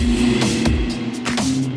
Yeah.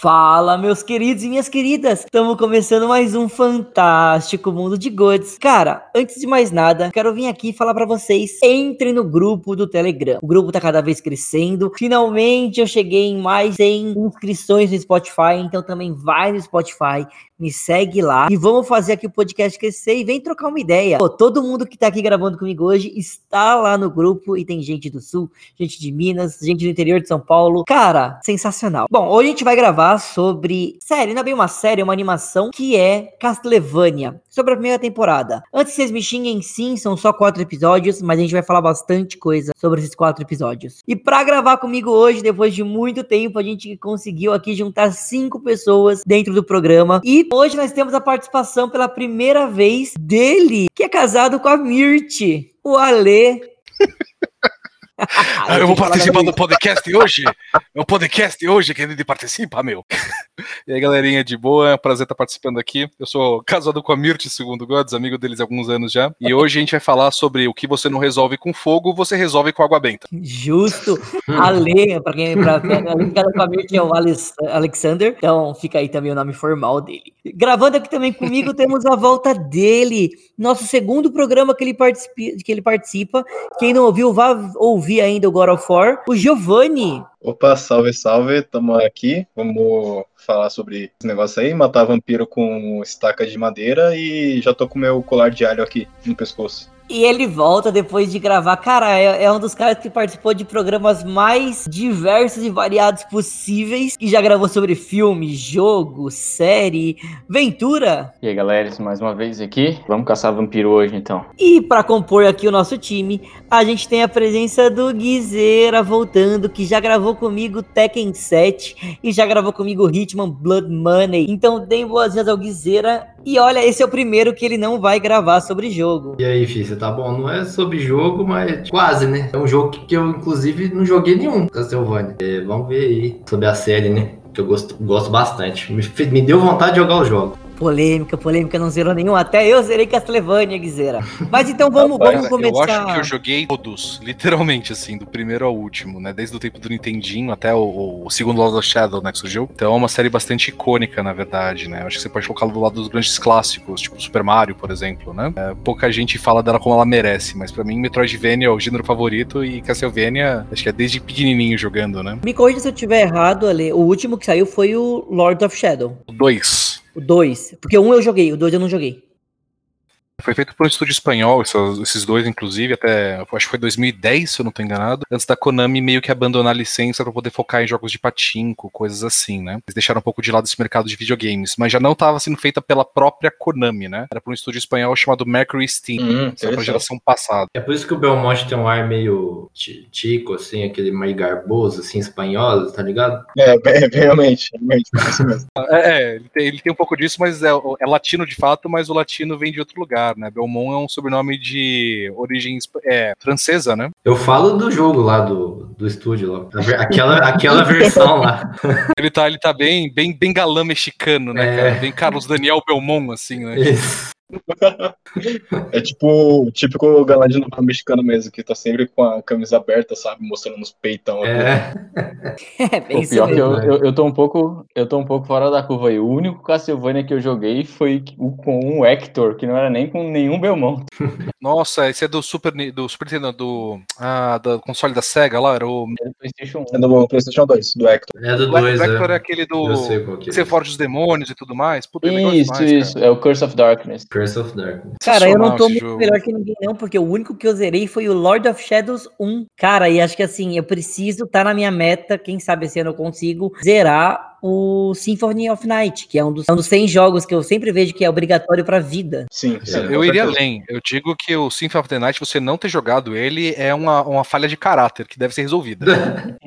Fala, meus queridos e minhas queridas! Estamos começando mais um fantástico mundo de goods. Cara, antes de mais nada, quero vir aqui falar para vocês: entrem no grupo do Telegram. O grupo tá cada vez crescendo. Finalmente eu cheguei em mais 100 inscrições no Spotify, então também vai no Spotify, me segue lá e vamos fazer aqui o podcast crescer e vem trocar uma ideia. Pô, todo mundo que tá aqui gravando comigo hoje está lá no grupo e tem gente do Sul, gente de Minas, gente do interior de São Paulo. Cara, sensacional. Bom, hoje a gente vai gravar sobre série, não é bem uma série, é uma animação que é Castlevania, sobre a primeira temporada. Antes vocês me xinguem sim, são só quatro episódios, mas a gente vai falar bastante coisa sobre esses quatro episódios. E para gravar comigo hoje, depois de muito tempo, a gente conseguiu aqui juntar cinco pessoas dentro do programa e Hoje nós temos a participação pela primeira vez dele, que é casado com a Mirti, o Ale. eu vou participar do podcast hoje? É o podcast hoje que ele participa, meu. E aí, galerinha de boa, é um prazer estar participando aqui. Eu sou casado com a Mirth, segundo Gods, amigo deles há alguns anos já. E hoje a gente vai falar sobre o que você não resolve com fogo, você resolve com água benta. Justo. Ale, pra quem pra, pra, com a Mirth é o Alexander, então fica aí também o nome formal dele. Gravando aqui também comigo temos a volta dele, nosso segundo programa que ele, participa, que ele participa. Quem não ouviu, vá ouvir vi ainda o God of War, o Giovanni. Opa, salve, salve, estamos aqui. Vamos falar sobre esse negócio aí, matar vampiro com estaca de madeira e já tô com meu colar de alho aqui no pescoço. E ele volta depois de gravar. Cara, é, é, um dos caras que participou de programas mais diversos e variados possíveis. E já gravou sobre filme, jogo, série, aventura. E aí, galera, mais uma vez aqui. Vamos caçar vampiro hoje, então. E para compor aqui o nosso time, a gente tem a presença do Guizeira voltando, que já gravou comigo Tekken 7 e já gravou comigo Hitman Blood Money. Então, deem boas-vindas ao Guizeira. E olha, esse é o primeiro que ele não vai gravar sobre jogo. E aí, filho, tá bom? Não é sobre jogo, mas quase, né? É um jogo que eu, inclusive, não joguei nenhum, Castlevania. É, vamos ver aí sobre a série, né? Que eu gosto, gosto bastante. Me, me deu vontade de jogar o jogo. Polêmica, polêmica, não zerou nenhum. Até eu zerei Castlevania, Guizera. Mas então vamos, vamos começar. Eu acho que eu joguei todos, literalmente, assim, do primeiro ao último, né? Desde o tempo do Nintendinho até o, o segundo Lord of Shadow, né? Que surgiu. Então é uma série bastante icônica, na verdade, né? Eu acho que você pode colocá-la do lado dos grandes clássicos, tipo Super Mario, por exemplo, né? É, pouca gente fala dela como ela merece, mas para mim, Metroidvania é o gênero favorito e Castlevania, acho que é desde pequenininho jogando, né? Me corrija se eu estiver errado, Ale. O último que saiu foi o Lord of Shadow. O 2. O 2. Porque o 1 um eu joguei, o 2 eu não joguei. Foi feito por um estúdio espanhol, esses dois, inclusive, até acho que foi 2010, se eu não estou enganado, antes da Konami meio que abandonar a licença para poder focar em jogos de patinco, coisas assim, né? Eles deixaram um pouco de lado esse mercado de videogames, mas já não estava sendo feita pela própria Konami, né? Era por um estúdio espanhol chamado Mercury Steam, hum, é a geração passada. É por isso que o Belmonte tem um ar meio tico, assim, aquele meio garboso, assim, espanhol, tá ligado? É, realmente, realmente, é, é ele, tem, ele tem um pouco disso, mas é, é latino de fato, mas o latino vem de outro lugar né? Belmont é um sobrenome de origem é, francesa, né? Eu falo do jogo lá do, do estúdio lá. Aquela, aquela versão lá. Ele tá, ele tá bem, bem, bem galã mexicano, né, é... Bem Carlos Daniel Belmont, assim, né? Isso. É tipo o típico galã de novela mexicano mesmo, que tá sempre com a camisa aberta, sabe? Mostrando uns peitão. aqui. É, É, bem O pior que mesmo. eu, eu, eu tô um pouco, eu tô um pouco fora da curva aí. O único Castlevania que eu joguei foi o com um Hector, que não era nem com nenhum Belmont. Nossa, esse é do Super, do Super Nintendo, do, ah, do console da SEGA lá, era o. Era do PlayStation 1. É do PlayStation 2, do Hector. é do O 2, Vector é é. aquele do. Que Que é. você forja os demônios e tudo mais. Puta, é Isso, demais, isso. É o Curse of Darkness. Curse of Darkness. Cara, eu não tô muito jogo. melhor que ninguém, não, porque o único que eu zerei foi o Lord of Shadows 1. Cara, e acho que assim, eu preciso tá na minha meta, quem sabe esse ano eu consigo zerar o Symphony of Night, que é um dos, é um dos 100 jogos que eu sempre vejo que é obrigatório pra vida. Sim, sim. É, Eu iria além. Eu digo que o Symphony of the Night, você não ter jogado ele, é uma, uma falha de caráter que deve ser resolvida.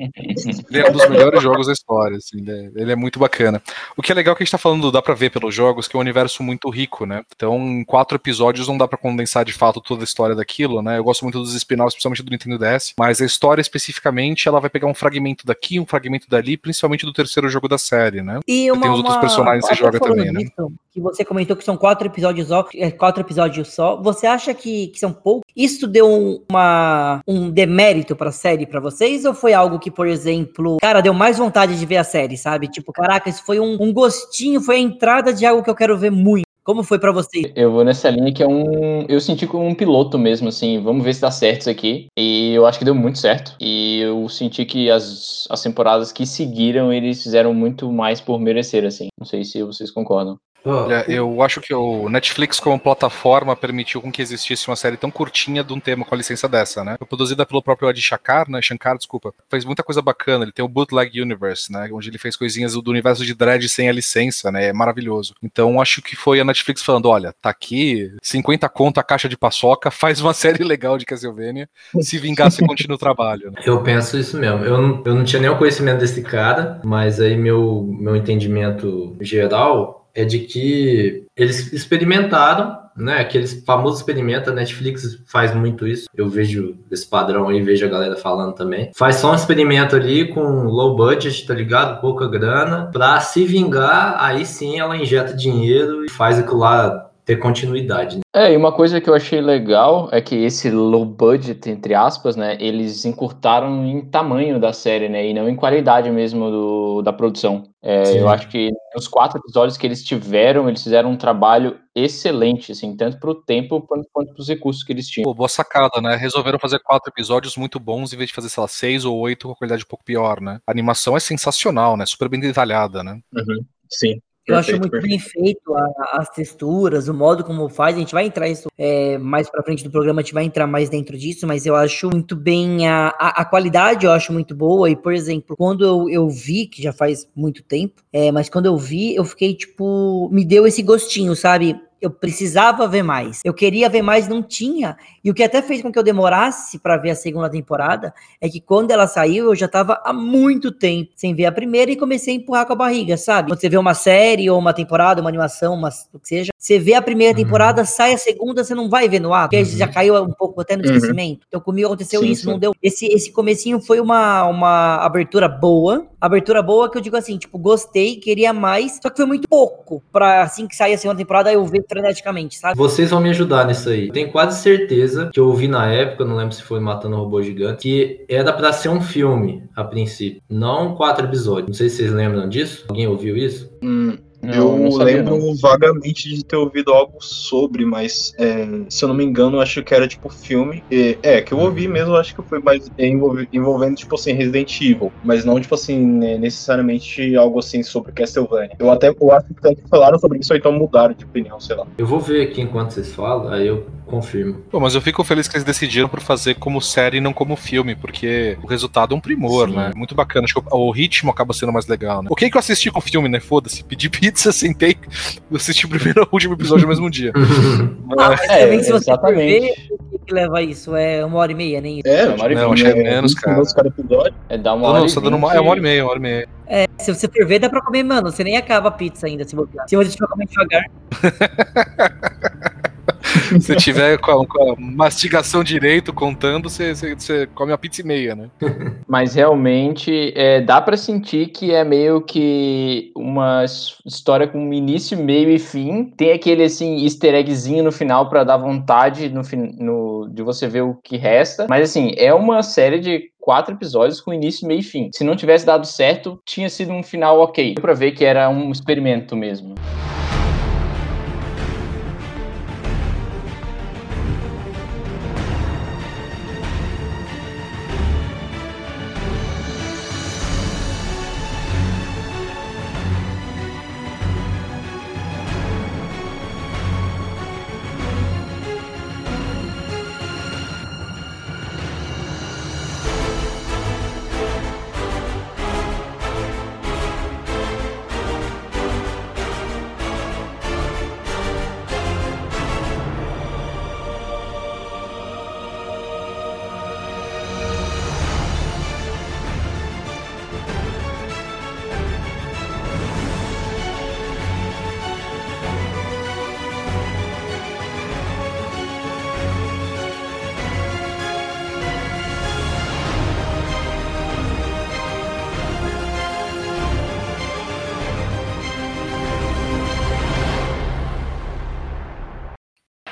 Ele é um dos melhores jogos da história, assim, né? ele é muito bacana. O que é legal que a gente tá falando, dá pra ver pelos jogos, que é um universo muito rico, né? Então, em quatro episódios não dá pra condensar de fato toda a história daquilo, né? Eu gosto muito dos spin-offs, principalmente do Nintendo DS, mas a história especificamente, ela vai pegar um fragmento daqui, um fragmento dali, principalmente do terceiro jogo da série, né? E uma, tem os outros personagens que você joga também, né? Que você comentou que são quatro episódios só, é, quatro episódios só. Você acha que, que são poucos? Isso deu um, uma, um demérito pra série pra vocês? Ou foi algo que, por exemplo, cara, deu mais vontade de ver a série, sabe? Tipo, caraca, isso foi um, um gostinho, foi a entrada de algo que eu quero ver muito. Como foi pra vocês? Eu vou nessa linha que é um. Eu senti como um piloto mesmo, assim. Vamos ver se dá certo isso aqui. E eu acho que deu muito certo. E eu senti que as, as temporadas que seguiram, eles fizeram muito mais por merecer, assim. Não sei se vocês concordam. Olha, eu acho que o Netflix como plataforma permitiu com que existisse uma série tão curtinha de um tema com a licença dessa, né? Produzida pelo próprio Adi Shankar, né? Shankar, desculpa. Fez muita coisa bacana. Ele tem o Bootleg Universe, né? Onde ele fez coisinhas do universo de Dread sem a licença, né? É maravilhoso. Então acho que foi a Netflix falando: olha, tá aqui, 50 conto a caixa de paçoca, faz uma série legal de Castlevania. Se vingar, você continua o trabalho. Né? Eu penso isso mesmo. Eu não, eu não tinha nenhum conhecimento desse cara, mas aí meu, meu entendimento geral é de que eles experimentaram, né? Aqueles famosos experimentos, a Netflix faz muito isso. Eu vejo esse padrão aí, vejo a galera falando também. Faz só um experimento ali com low budget, tá ligado? Pouca grana. Pra se vingar, aí sim ela injeta dinheiro e faz aquilo lá ter continuidade. né? É, e uma coisa que eu achei legal é que esse low budget, entre aspas, né, eles encurtaram em tamanho da série, né, e não em qualidade mesmo do, da produção. É, eu acho que nos quatro episódios que eles tiveram, eles fizeram um trabalho excelente, assim, tanto pro tempo quanto, quanto pros recursos que eles tinham. Pô, boa sacada, né? Resolveram fazer quatro episódios muito bons em vez de fazer, sei lá, seis ou oito com qualidade um pouco pior, né? A animação é sensacional, né? Super bem detalhada, né? Uhum. Sim. Eu acho Perfeito, muito bem feito a- as texturas, o modo como faz. A gente vai entrar isso é, mais pra frente do programa, a gente vai entrar mais dentro disso, mas eu acho muito bem a, a, a qualidade, eu acho muito boa. E, por exemplo, quando eu, eu vi, que já faz muito tempo, é, mas quando eu vi, eu fiquei tipo, me deu esse gostinho, sabe? Eu precisava ver mais. Eu queria ver mais, não tinha. E o que até fez com que eu demorasse pra ver a segunda temporada é que quando ela saiu, eu já tava há muito tempo sem ver a primeira e comecei a empurrar com a barriga, sabe? Quando você vê uma série ou uma temporada, uma animação, uma, o que seja, você vê a primeira Uhum. temporada, sai a segunda, você não vai ver no ar, porque Uhum. já caiu um pouco até no Uhum. esquecimento. Então comigo aconteceu Sim, isso, sim. não deu. Esse, esse comecinho foi uma, uma abertura boa, abertura boa que eu digo assim, tipo, gostei, queria mais, só que foi muito pouco pra assim que sair a segunda temporada eu ver freneticamente, sabe? Vocês vão me ajudar nisso aí. Tenho quase certeza que eu ouvi na época, não lembro se foi Matando o Robô Gigante, que era pra ser um filme a princípio, não quatro episódios. Não sei se vocês lembram disso. Alguém ouviu isso? Hum, Não, eu não sabia, lembro não. vagamente de ter ouvido algo sobre, mas é, se eu não me engano, eu acho que era tipo filme. E, é, que eu ouvi mesmo, acho que foi mais envolve- envolvendo, tipo assim, Resident Evil. Mas não, tipo assim, né, necessariamente algo assim sobre Castlevania. Eu até eu acho que até que falaram sobre isso, ou então mudaram de opinião, sei lá. Eu vou ver aqui enquanto vocês falam, aí eu confirmo. Pô, mas eu fico feliz que eles decidiram por fazer como série e não como filme, porque o resultado é um primor, Sim. né? Muito bacana. Acho que o, o ritmo acaba sendo mais legal, né? O que que eu assisti com filme, né? Foda-se. Pedi pizza, sentei, eu assisti o primeiro e o último episódio no mesmo dia. Ah, mas É, também se você exatamente. ver, o que leva isso? É uma hora e meia, nem isso. É, Não, tipo, não, achei é, menos, 20 cara. minutos cada episódio. É dar uma Não, hora não, e dando uma, é uma hora e meia, uma hora e meia. Se você for ver, dá pra comer, mano. Você nem acaba a pizza ainda, se bobear. Se você for comer devagar. Se tiver com a, com a mastigação direito contando, você, você, você come uma pizza e meia, né? Mas realmente é, dá pra sentir que é meio que uma história com início, meio e fim. Tem aquele assim easter eggzinho no final pra dar vontade no, no- de você ver o que resta. Mas assim, é uma série de quatro episódios com início, meio e fim. Se não tivesse dado certo, tinha sido um final ok. Deu pra ver que era um experimento mesmo.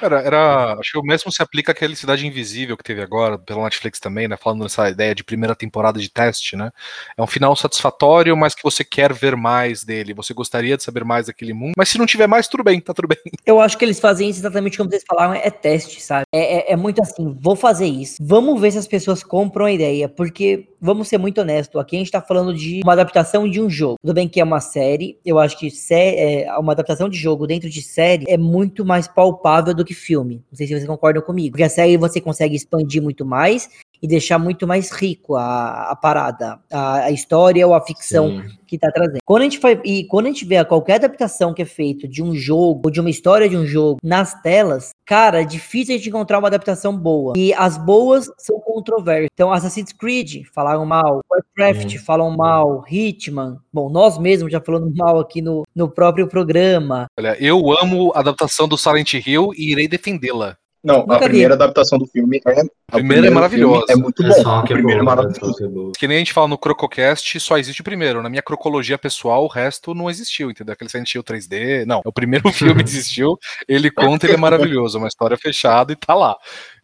Era, era, acho que o mesmo se aplica àquele Cidade Invisível que teve agora, pela Netflix também, né? Falando nessa ideia de primeira temporada de teste, né? É um final satisfatório, mas que você quer ver mais dele. Você gostaria de saber mais daquele mundo, mas se não tiver mais, tudo bem, tá tudo bem. Eu acho que eles fazem isso exatamente como vocês falaram, é teste, sabe? É, é- é muito assim, vou fazer isso. Vamos ver se as pessoas compram a ideia, porque, vamos ser muito honestos, aqui a gente tá falando de uma adaptação de um jogo. Tudo bem que é uma série, eu acho que sé- é, uma adaptação de jogo dentro de série é muito mais palpável do que filme. Não sei se vocês concordam comigo. Porque a série você consegue expandir muito mais e deixar muito mais rico a, a parada, a, a história ou a ficção Sim. que tá trazendo. Quando a gente vai e quando a gente vê qualquer adaptação que é feito de um jogo ou de uma história de um jogo nas telas, cara, é difícil a gente encontrar uma adaptação boa. E as boas são controversas. Então, Assassin's Creed falaram mal, Warcraft Hum. falam mal, Hitman, bom, nós mesmos já falando mal aqui no, no próprio programa. Olha, eu amo a adaptação do Silent Hill e irei defendê-la. Não, Nunca a vi. primeira adaptação do filme é. a primeira é maravilhosa. É muito É bom. só O que é primeiro é boa, é maravilhoso. só que é. Que nem a gente fala no Crococast, só existe o primeiro. Na minha crocologia pessoal, o resto não existiu, entendeu? Aquele Silent Hill 3D. Não, é o primeiro filme existiu, ele conta, ele é maravilhoso. Uma história fechada e tá lá.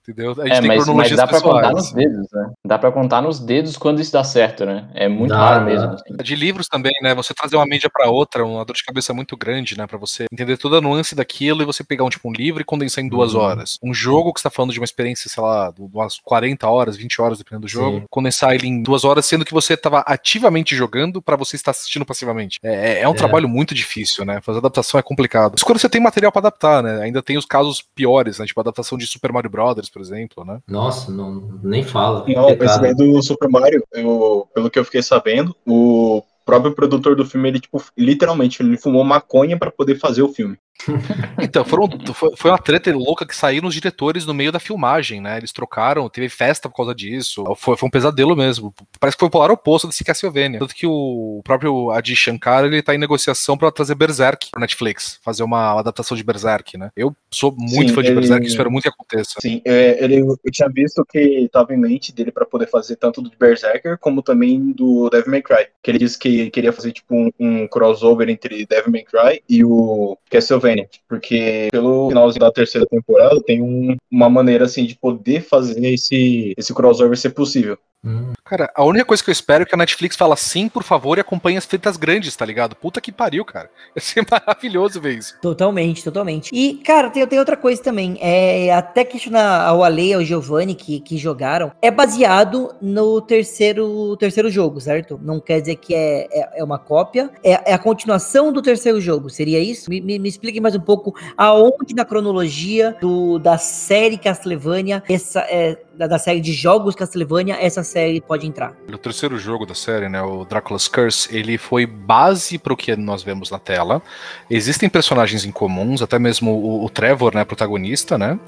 Entendeu? A gente É, tem mas, mas dá pra contar nos dedos, né? Dá pra contar nos dedos quando isso dá certo, né? É muito Dá, raro mesmo. assim. De livros também, né? Você trazer uma mídia pra outra, uma dor de cabeça muito grande, né? Pra você entender toda a nuance daquilo e você pegar um tipo um livro e condensar em duas Uhum. horas. Um jogo que você tá falando de uma experiência, sei lá, de umas 40 horas, 20 horas, dependendo do jogo, Sim. condensar ele em duas horas, sendo que você tava ativamente jogando pra você estar assistindo passivamente. É, é- é um É. trabalho muito difícil, né? Fazer adaptação é complicado. Isso quando você tem material pra adaptar, né? Ainda tem os casos piores, né? Tipo a adaptação de Super Mario Brothers, por exemplo, né? Nossa, não, nem fala. Não, esse daí do Super Mario, eu, pelo que eu fiquei sabendo, o próprio produtor do filme, ele, tipo, literalmente, ele fumou maconha pra poder fazer o filme. Então, foram, foi, foi uma treta louca que saíram os diretores no meio da filmagem, né? Eles trocaram, teve festa por causa disso. Foi, foi um pesadelo mesmo. Parece que foi o polar oposto desse Castlevania. Tanto que o próprio Adi Shankar, ele tá em negociação pra trazer Berserk pro Netflix. Fazer uma adaptação de Berserk, né? Eu sou muito Sim, fã de ele- Berserk e espero muito que aconteça. Sim, é, ele, eu tinha visto que tava em mente dele pra poder fazer tanto do Berserker como também do Devil May Cry. Que ele disse que queria fazer tipo um, um crossover entre Devil May Cry e o Castlevania, porque pelo finalzinho da terceira temporada tem um- uma maneira assim de poder fazer esse esse crossover ser possível. Hum, Cara, a única coisa que eu espero é que a Netflix fala sim, por favor, e acompanhe as tretas grandes, tá ligado? Puta que pariu, cara. Ia ser maravilhoso ver isso. Totalmente, totalmente. E, cara, tem, tem outra coisa também. É, até questionar ao Ale e ao Giovanni que, que jogaram. É baseado no terceiro, terceiro jogo, certo? Não quer dizer que é, é, é uma cópia. É, é a continuação do terceiro jogo. Seria isso? Me, me, me explique mais um pouco aonde na cronologia do, da série Castlevania, essa, é, da, da série de jogos Castlevania, essa série pode pode entrar. O terceiro jogo da série, né, o Dracula's Curse, ele foi base para o que nós vemos na tela. Existem personagens em comuns, até mesmo o, o Trevor, né, protagonista, né,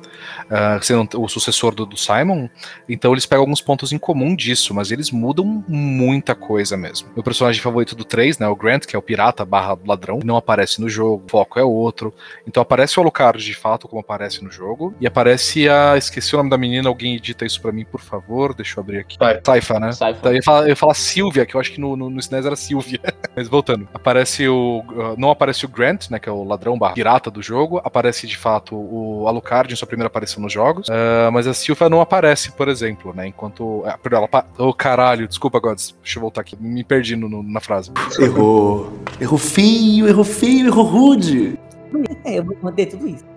uh, sendo o sucessor do, do, Simon. Então eles pegam alguns pontos em comum disso, mas eles mudam muita coisa mesmo. Meu personagem favorito do 3, né, o Grant, que é o pirata barra ladrão, não aparece no jogo, o foco é outro. Então aparece o Alucard de fato, como aparece no jogo, e aparece a. Esqueci o nome da menina, alguém edita isso para mim, por favor, deixa eu abrir aqui. Saifa, né? Então, eu, ia falar, eu ia falar Silvia, que eu acho que no, no, no SNES era Silvia. Mas voltando, aparece o. Uh, não aparece o Grant, né? Que é o ladrão barra pirata do jogo. Aparece de fato o Alucard em sua primeira aparição nos jogos. Uh, mas a Silvia não aparece, por exemplo, né? Enquanto. Uh, ela. Oh, caralho, desculpa, Gods. Deixa eu voltar aqui. Me perdi no, no, na frase. Errou. Errou feio, errou feio, errou rude. eu vou manter tudo isso.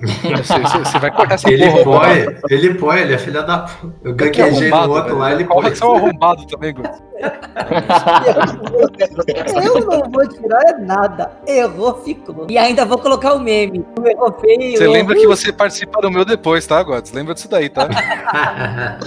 Você, vai cortar essa ele porra. Põe, ele põe, ele é filha da. Eu gaguejei no outro lá, ele põe. Você é um arrombado também, Gus. eu não vou tirar nada. Errou, ficou. E ainda vou colocar o um meme. Errou feio. Você lembra que você participa do meu depois, tá, Gods? Lembra disso daí, tá?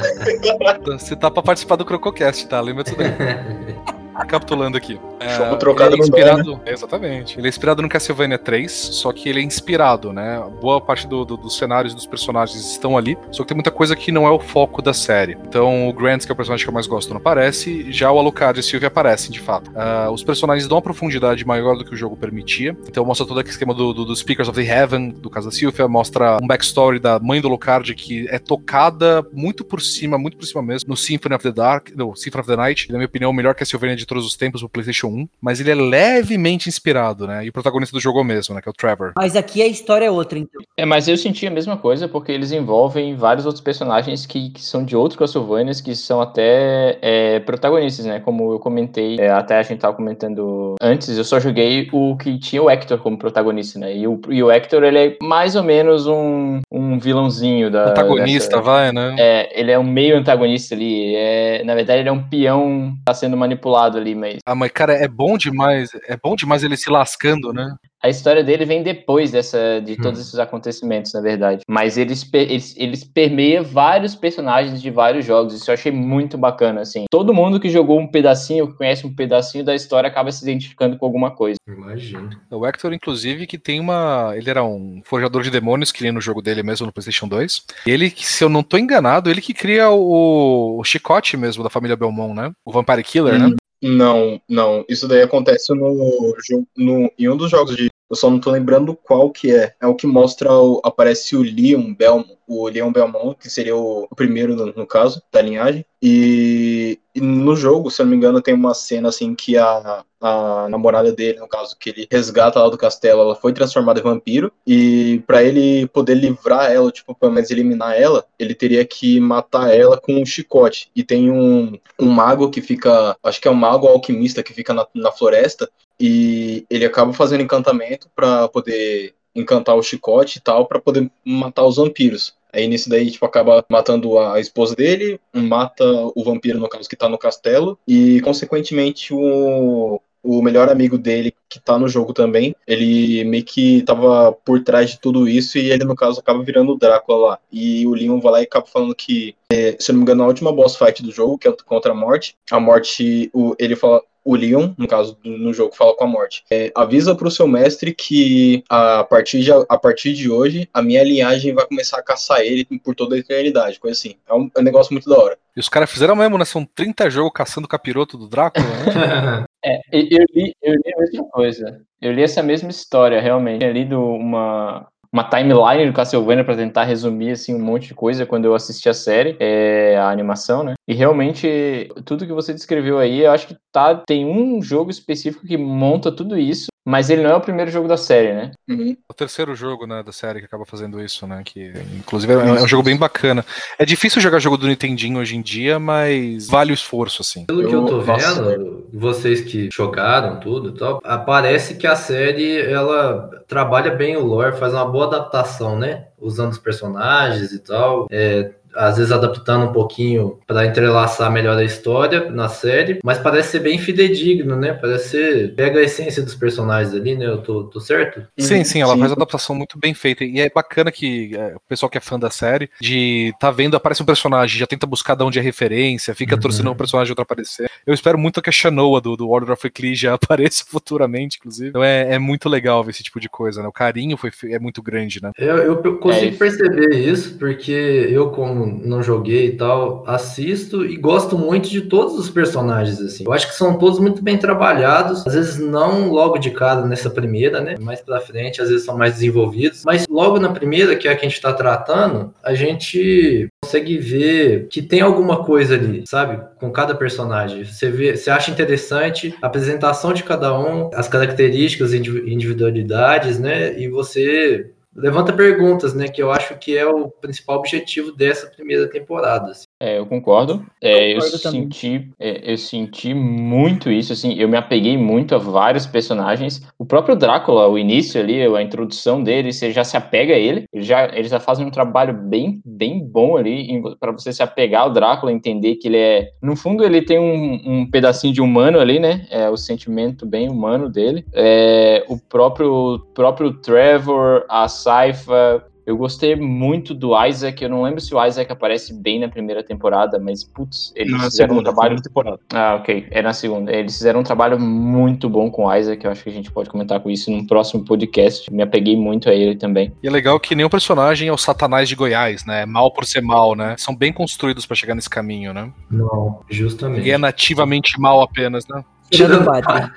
você tá pra participar do Crococast, tá? Lembra disso daí. Recapitulando aqui. É, trocado é inspirado, Exatamente. Ele é inspirado no Castlevania 3, só que ele é inspirado, né? Boa parte do, do, dos cenários dos personagens estão ali, só que tem muita coisa que não é o foco da série. Então, o Grant, que é o personagem que eu mais gosto, não aparece, já o Alucard e a Sylvie aparecem, de fato. Uh, os personagens dão uma profundidade maior do que o jogo permitia, então mostra todo aquele esquema do, do, do Speakers of the Heaven, do caso da Sylvia, mostra um backstory da mãe do Alucard que é tocada muito por cima, muito por cima mesmo, no Symphony of the Dark, no Symphony of the Night, na minha opinião, o melhor Castlevania de todos os tempos pro PlayStation 1, mas ele é levemente inspirado, né? E o protagonista do jogo é o mesmo, né? Que é o Trevor. Mas aqui a história é outra, então. É, mas eu senti a mesma coisa, porque eles envolvem vários outros personagens que, que são de outros Castlevanias, que são até é, protagonistas, né? Como eu comentei, é, até a gente tava comentando antes, eu só joguei o que tinha o Hector como protagonista, né? E o, e o Hector, ele é mais ou menos um, um vilãozinho da. Antagonista, dessa, vai, né? É, ele é um meio antagonista ali. É, na verdade, ele é um peão que tá sendo manipulado ali, mas. Ah, mas cara, é bom demais. É bom demais ele se lascando, né? A história dele vem depois dessa, de todos hum. esses acontecimentos, na verdade. Mas eles, eles, eles permeiam vários personagens de vários jogos. Isso eu achei muito bacana, assim. Todo mundo que jogou um pedacinho, que conhece um pedacinho da história, acaba se identificando com alguma coisa. Imagina. O Hector, inclusive, que tem uma. Ele era um forjador de demônios, que nem no jogo dele mesmo, no PlayStation 2. E ele, se eu não tô enganado, ele que cria o, o chicote mesmo da família Belmont, né? O Vampire Killer, hum. né? Não, não. Isso daí acontece no, no, em um dos jogos de. Eu só não tô lembrando qual que é. É o que mostra. O, aparece o Leon Belmont, o Leon Belmont, que seria o, o primeiro no, no, caso, da linhagem. E, e, no jogo, se eu não me engano, tem uma cena assim que a, a namorada dele, no caso, que ele resgata lá do castelo, ela foi transformada em vampiro. E para ele poder livrar ela, tipo, pelo menos eliminar ela, ele teria que matar ela com um chicote. E tem um, um mago que fica. Acho que é um mago alquimista que fica na, na floresta. E ele acaba fazendo encantamento para poder encantar o chicote e tal, para poder matar os vampiros. Aí nisso daí, tipo, acaba matando a esposa dele, mata o vampiro, no caso, que tá no castelo, e consequentemente o, o melhor amigo dele, que tá no jogo também, ele meio que tava por trás de tudo isso e ele, no caso, acaba virando o Drácula lá. E o Leon vai lá e acaba falando que, é, se eu não me engano, a última boss fight do jogo, que é contra a morte, a morte, o, ele fala, o Leon, no caso do, no jogo, fala com a morte. É, avisa pro seu mestre que a partir, de, a partir de hoje a minha linhagem vai começar a caçar ele por toda a eternidade, coisa assim. É um, é um negócio muito da hora. E os caras fizeram mesmo, né? São 30 jogos caçando o capiroto do Drácula, né? é, eu li, eu li a mesma coisa. Eu li essa mesma história, realmente. Eu tinha lido uma, uma timeline do Castlevania para tentar resumir assim um monte de coisa quando eu assisti a série, é, a animação, né? E realmente tudo que você descreveu aí, eu acho que tá tem um jogo específico que monta tudo isso mas ele não é o primeiro jogo da série, né? Uhum. O terceiro jogo, né, da série que acaba fazendo isso, né? Que inclusive é, é um jogo bem bacana. É difícil jogar jogo do Nintendinho hoje em dia, mas vale o esforço, assim. Pelo que eu tô vendo, vocês que jogaram tudo e tal, parece que a série ela trabalha bem o lore, faz uma boa adaptação, né? Usando os personagens e tal. É, às vezes adaptando um pouquinho para entrelaçar melhor a história na série, mas parece ser bem fidedigno, né? Parece ser. Pega a essência dos personagens ali, né? Eu tô, tô certo? Sim, sim, ela faz uma adaptação muito bem feita. E é bacana que é, o pessoal que é fã da série, de tá vendo, aparece um personagem, já tenta buscar de onde é referência, fica Uhum. torcendo o personagem outro aparecer. Eu espero muito que a Shanoa do, do Order of Ecclesia apareça futuramente, inclusive. Então é, é muito legal ver esse tipo de coisa, né? O carinho foi, é muito grande, né? Eu, eu consigo É isso. perceber isso, porque eu, como não joguei e tal, assisto e gosto muito de todos os personagens, assim. Eu acho que são todos muito bem trabalhados, às vezes não logo de cara nessa primeira, né? Mais pra frente, às vezes são mais desenvolvidos, mas logo na primeira, que é a que a gente tá tratando, a gente consegue ver que tem alguma coisa ali, sabe? Com cada personagem. Você vê, você acha interessante a apresentação de cada um, as características, indivi- individualidades, né? E você levanta perguntas, né? Que eu acho que é o principal objetivo dessa primeira temporada. assim. É, eu concordo. É, eu Concordo também. senti, é, eu senti muito isso, assim, eu me apeguei muito a vários personagens. O próprio Drácula, o início ali, a introdução dele, você já se apega a ele. Ele já, eles já fazem um trabalho bem, bem bom ali para você se apegar ao Drácula, entender que ele é, no fundo, ele tem um, um pedacinho de humano ali, né? É o sentimento bem humano dele. É, o próprio, próprio Trevor, a Saifa, eu gostei muito do Isaac. Eu não lembro se o Isaac aparece bem na primeira temporada, mas putz, eles Não, é fizeram um segunda, trabalho. segunda temporada. Ah, ok. É na segunda. Eles fizeram um trabalho muito bom com o Isaac. Eu acho que a gente pode comentar com isso num próximo podcast. Me apeguei muito a ele também. E é legal que nenhum personagem é o Satanás de Goiás, né? Mal por ser mal, né? São bem construídos pra chegar nesse caminho, né? Não, justamente. Ninguém é nativamente mal apenas, né? Tirando o padre.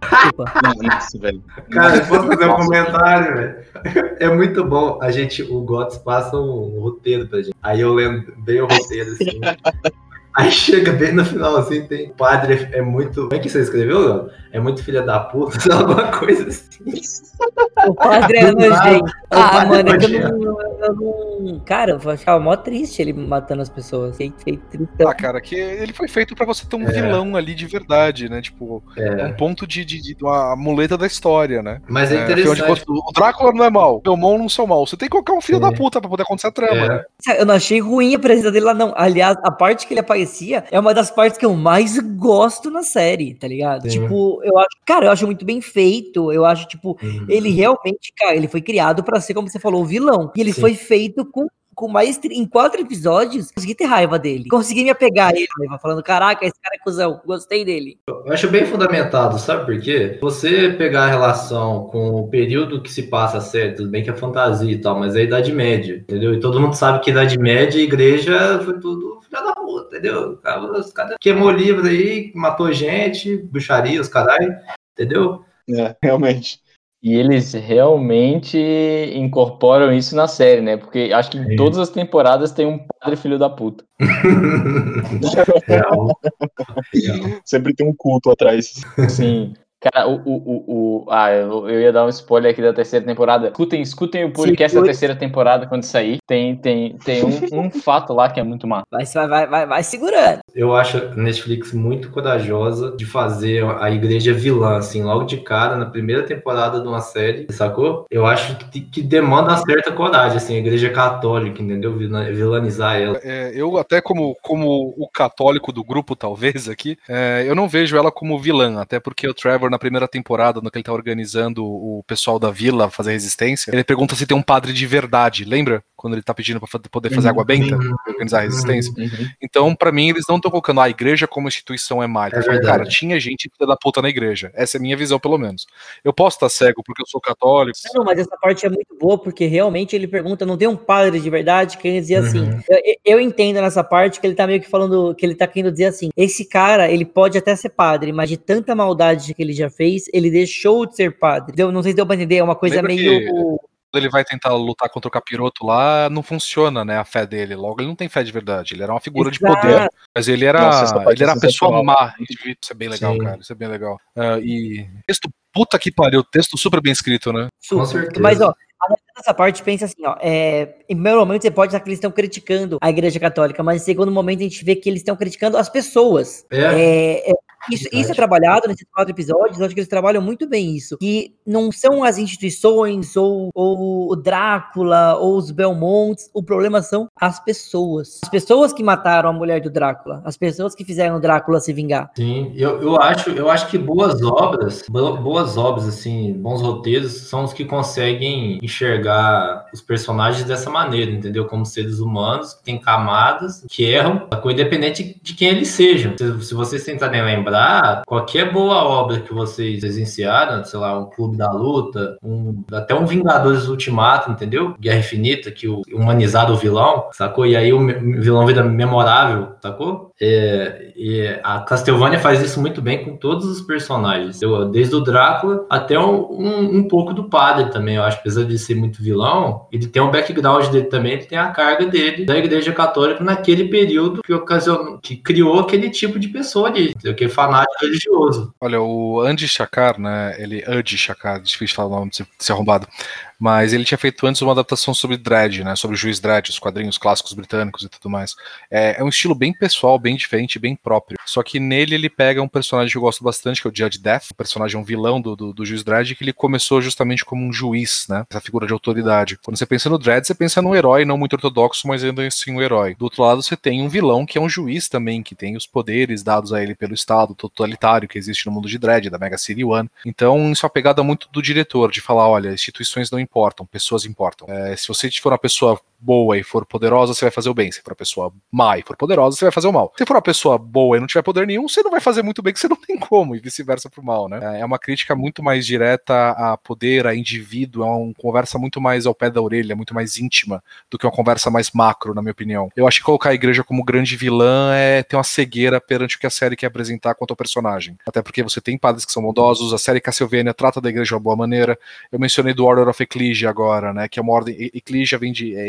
Desculpa. Nossa, velho. Cara, eu posso fazer um comentário, velho? É muito bom. A gente, o Gots passa um roteiro pra gente. Aí eu lembro bem o roteiro, assim. Aí chega bem no finalzinho, tem o padre é muito. Como é que você escreveu, Léo? É muito filha da puta, alguma coisa assim. O padre é nojento. Ah, padre mano, é que eu não, eu não. Cara, eu ficava mó triste ele matando as pessoas. Fiquei, fiquei tristão. Ah, cara, que ele foi feito pra você ter um É. vilão ali de verdade, né? Tipo, É. um ponto de, de, de uma muleta da história, né? Mas é de interessante. contas, o Drácula não é mal, o Belmont não são mal. Você tem que colocar um filho da puta pra poder acontecer a trama, É. né? Eu não achei ruim a presença dele lá, não. Aliás, a parte que ele aparecia é uma das partes que eu mais gosto na série, tá ligado? Sim. Tipo, eu acho. Cara, eu acho muito bem feito. Eu acho, tipo, Uhum. ele realmente, cara, ele foi criado pra ser, como você falou, o vilão. E ele Sim. foi feito com. Com maestria, em quatro episódios, consegui ter raiva dele. Consegui me apegar a ele, falando: caraca, esse cara é cuzão, gostei dele. Eu acho bem fundamentado, sabe por quê? Você pegar a relação com o período que se passa a série, tudo bem que é fantasia e tal, mas é a Idade Média, entendeu? E todo mundo sabe que Idade Média e igreja foi tudo filha da puta, entendeu? Os caras queimou livro aí, matou gente, bruxaria, os caralho, entendeu? É, realmente. E eles realmente incorporam isso na série, né? Porque acho que em todas as temporadas tem um padre filho da puta. Real. Sempre tem um culto atrás. Sim. Cara, o, o, o, o- ah, eu, eu ia dar um spoiler aqui da terceira temporada. Escutem, escutem o podcast da terceira temporada quando sair. Tem, tem, tem um, um fato lá que é muito massa. Vai, vai, vai, vai, vai segurando. Eu acho a Netflix muito corajosa de fazer a igreja vilã, assim, logo de cara, na primeira temporada de uma série, sacou? Eu acho que, que demanda uma certa coragem, assim, a igreja católica, entendeu? Vila- Vilanizar ela. É, eu até como, como o católico do grupo, talvez, aqui, é, eu não vejo ela como vilã, até porque o Trevor, na primeira temporada, no que ele tá organizando o pessoal da vila fazer resistência, ele pergunta se tem um padre de verdade, lembra? Quando ele tá pedindo pra fa- poder fazer água benta, Uhum. organizar a resistência. Uhum. Então, pra mim, eles não estão colocando a igreja como instituição é má. Eles É falando, cara, tinha gente filha da puta na igreja. Essa é a minha visão, pelo menos. Eu posso estar cego porque eu sou católico. Não, mas essa parte é muito boa, porque realmente ele pergunta, não tem um padre de verdade? Quer dizer assim, Uhum. eu, eu entendo nessa parte que ele tá meio que falando, que ele tá querendo dizer assim, esse cara, ele pode até ser padre, mas de tanta maldade que ele já fez, ele deixou de ser padre. Deu, não sei se deu pra entender, é uma coisa Lembra meio... que- ele vai tentar lutar contra o capiroto lá, não funciona, né, a fé dele. Logo, ele não tem fé de verdade. Ele era uma figura de Exato. poder. Mas ele era, Nossa, ele era é a pessoa má. Isso é bem legal, Sim. cara. Isso é bem legal. Ah, e texto, puta que pariu, texto super bem escrito, né? Super. certeza. Mas, ó, essa parte, pensa assim, ó. É, em primeiro momento, você pode achar que eles estão criticando a Igreja Católica, mas em segundo momento, a gente vê que eles estão criticando as pessoas. É, É, é, Isso, isso é trabalhado nesses quatro episódios, eu acho que eles trabalham muito bem isso. Que não são as instituições, ou, ou o Drácula, ou os Belmonts, o problema são as pessoas. As pessoas que mataram a mulher do Drácula, as pessoas que fizeram o Drácula se vingar. Sim, eu, eu, acho, eu acho que boas obras, boas obras, assim, bons roteiros, são os que conseguem enxergar os personagens dessa maneira, entendeu? Como seres humanos, que têm camadas, que erram, independente de quem eles sejam. Se, se vocês tentarem lembrar, qualquer boa obra que vocês presenciaram, sei lá, um Clube da Luta, um, até um Vingadores Ultimato, entendeu? Guerra Infinita, que o humanizado o vilão, sacou? E aí o vilão vira memorável, sacou? É, e a Castlevania faz isso muito bem com todos os personagens, desde o Drácula até um, um, um, pouco do padre também, eu acho, apesar de ser muito vilão, ele tem um background dele também, ele tem a carga dele da Igreja Católica naquele período que, ocasionou, que criou aquele tipo de pessoa ali, que é fanático religioso. Olha, o Andy Chakar, né, ele, Andy Chakar, difícil falar o nome desse arrombado, mas ele tinha feito antes uma adaptação sobre Dredd, né, sobre o Juiz Dredd, os quadrinhos clássicos britânicos e tudo mais. É, é, um estilo bem pessoal, bem diferente, bem próprio. Só que nele ele pega um personagem que eu gosto bastante, que é o Judge Death, um personagem, um vilão do, do, do Juiz Dredd, que ele começou justamente como um juiz, né, essa figura de autoridade. Quando você pensa no Dredd, você pensa num herói não muito ortodoxo, mas ainda assim um herói. Do outro lado, você tem um vilão que é um juiz também, que tem os poderes dados a ele pelo Estado totalitário que existe no mundo de Dredd, da Mega City One. Então, isso é uma pegada muito do diretor, de falar, olha, instituições não importam, pessoas importam. É, se você for uma pessoa boa e for poderosa, você vai fazer o bem. Se for uma pessoa má e for poderosa, você vai fazer o mal. Se for uma pessoa boa e não tiver poder nenhum, você não vai fazer muito bem, que você não tem como, e vice-versa pro mal, né? É uma crítica muito mais direta a poder, a indivíduo, é uma conversa muito mais ao pé da orelha, muito mais íntima do que uma conversa mais macro, na minha opinião. Eu acho que colocar a igreja como grande vilã é ter uma cegueira perante o que a série quer apresentar quanto ao personagem. Até porque você tem padres que são bondosos, a série Castlevania trata da igreja de uma boa maneira. Eu mencionei do Order of Ecclesia agora, né? Que é uma ordem. Ecclesia vem de. É,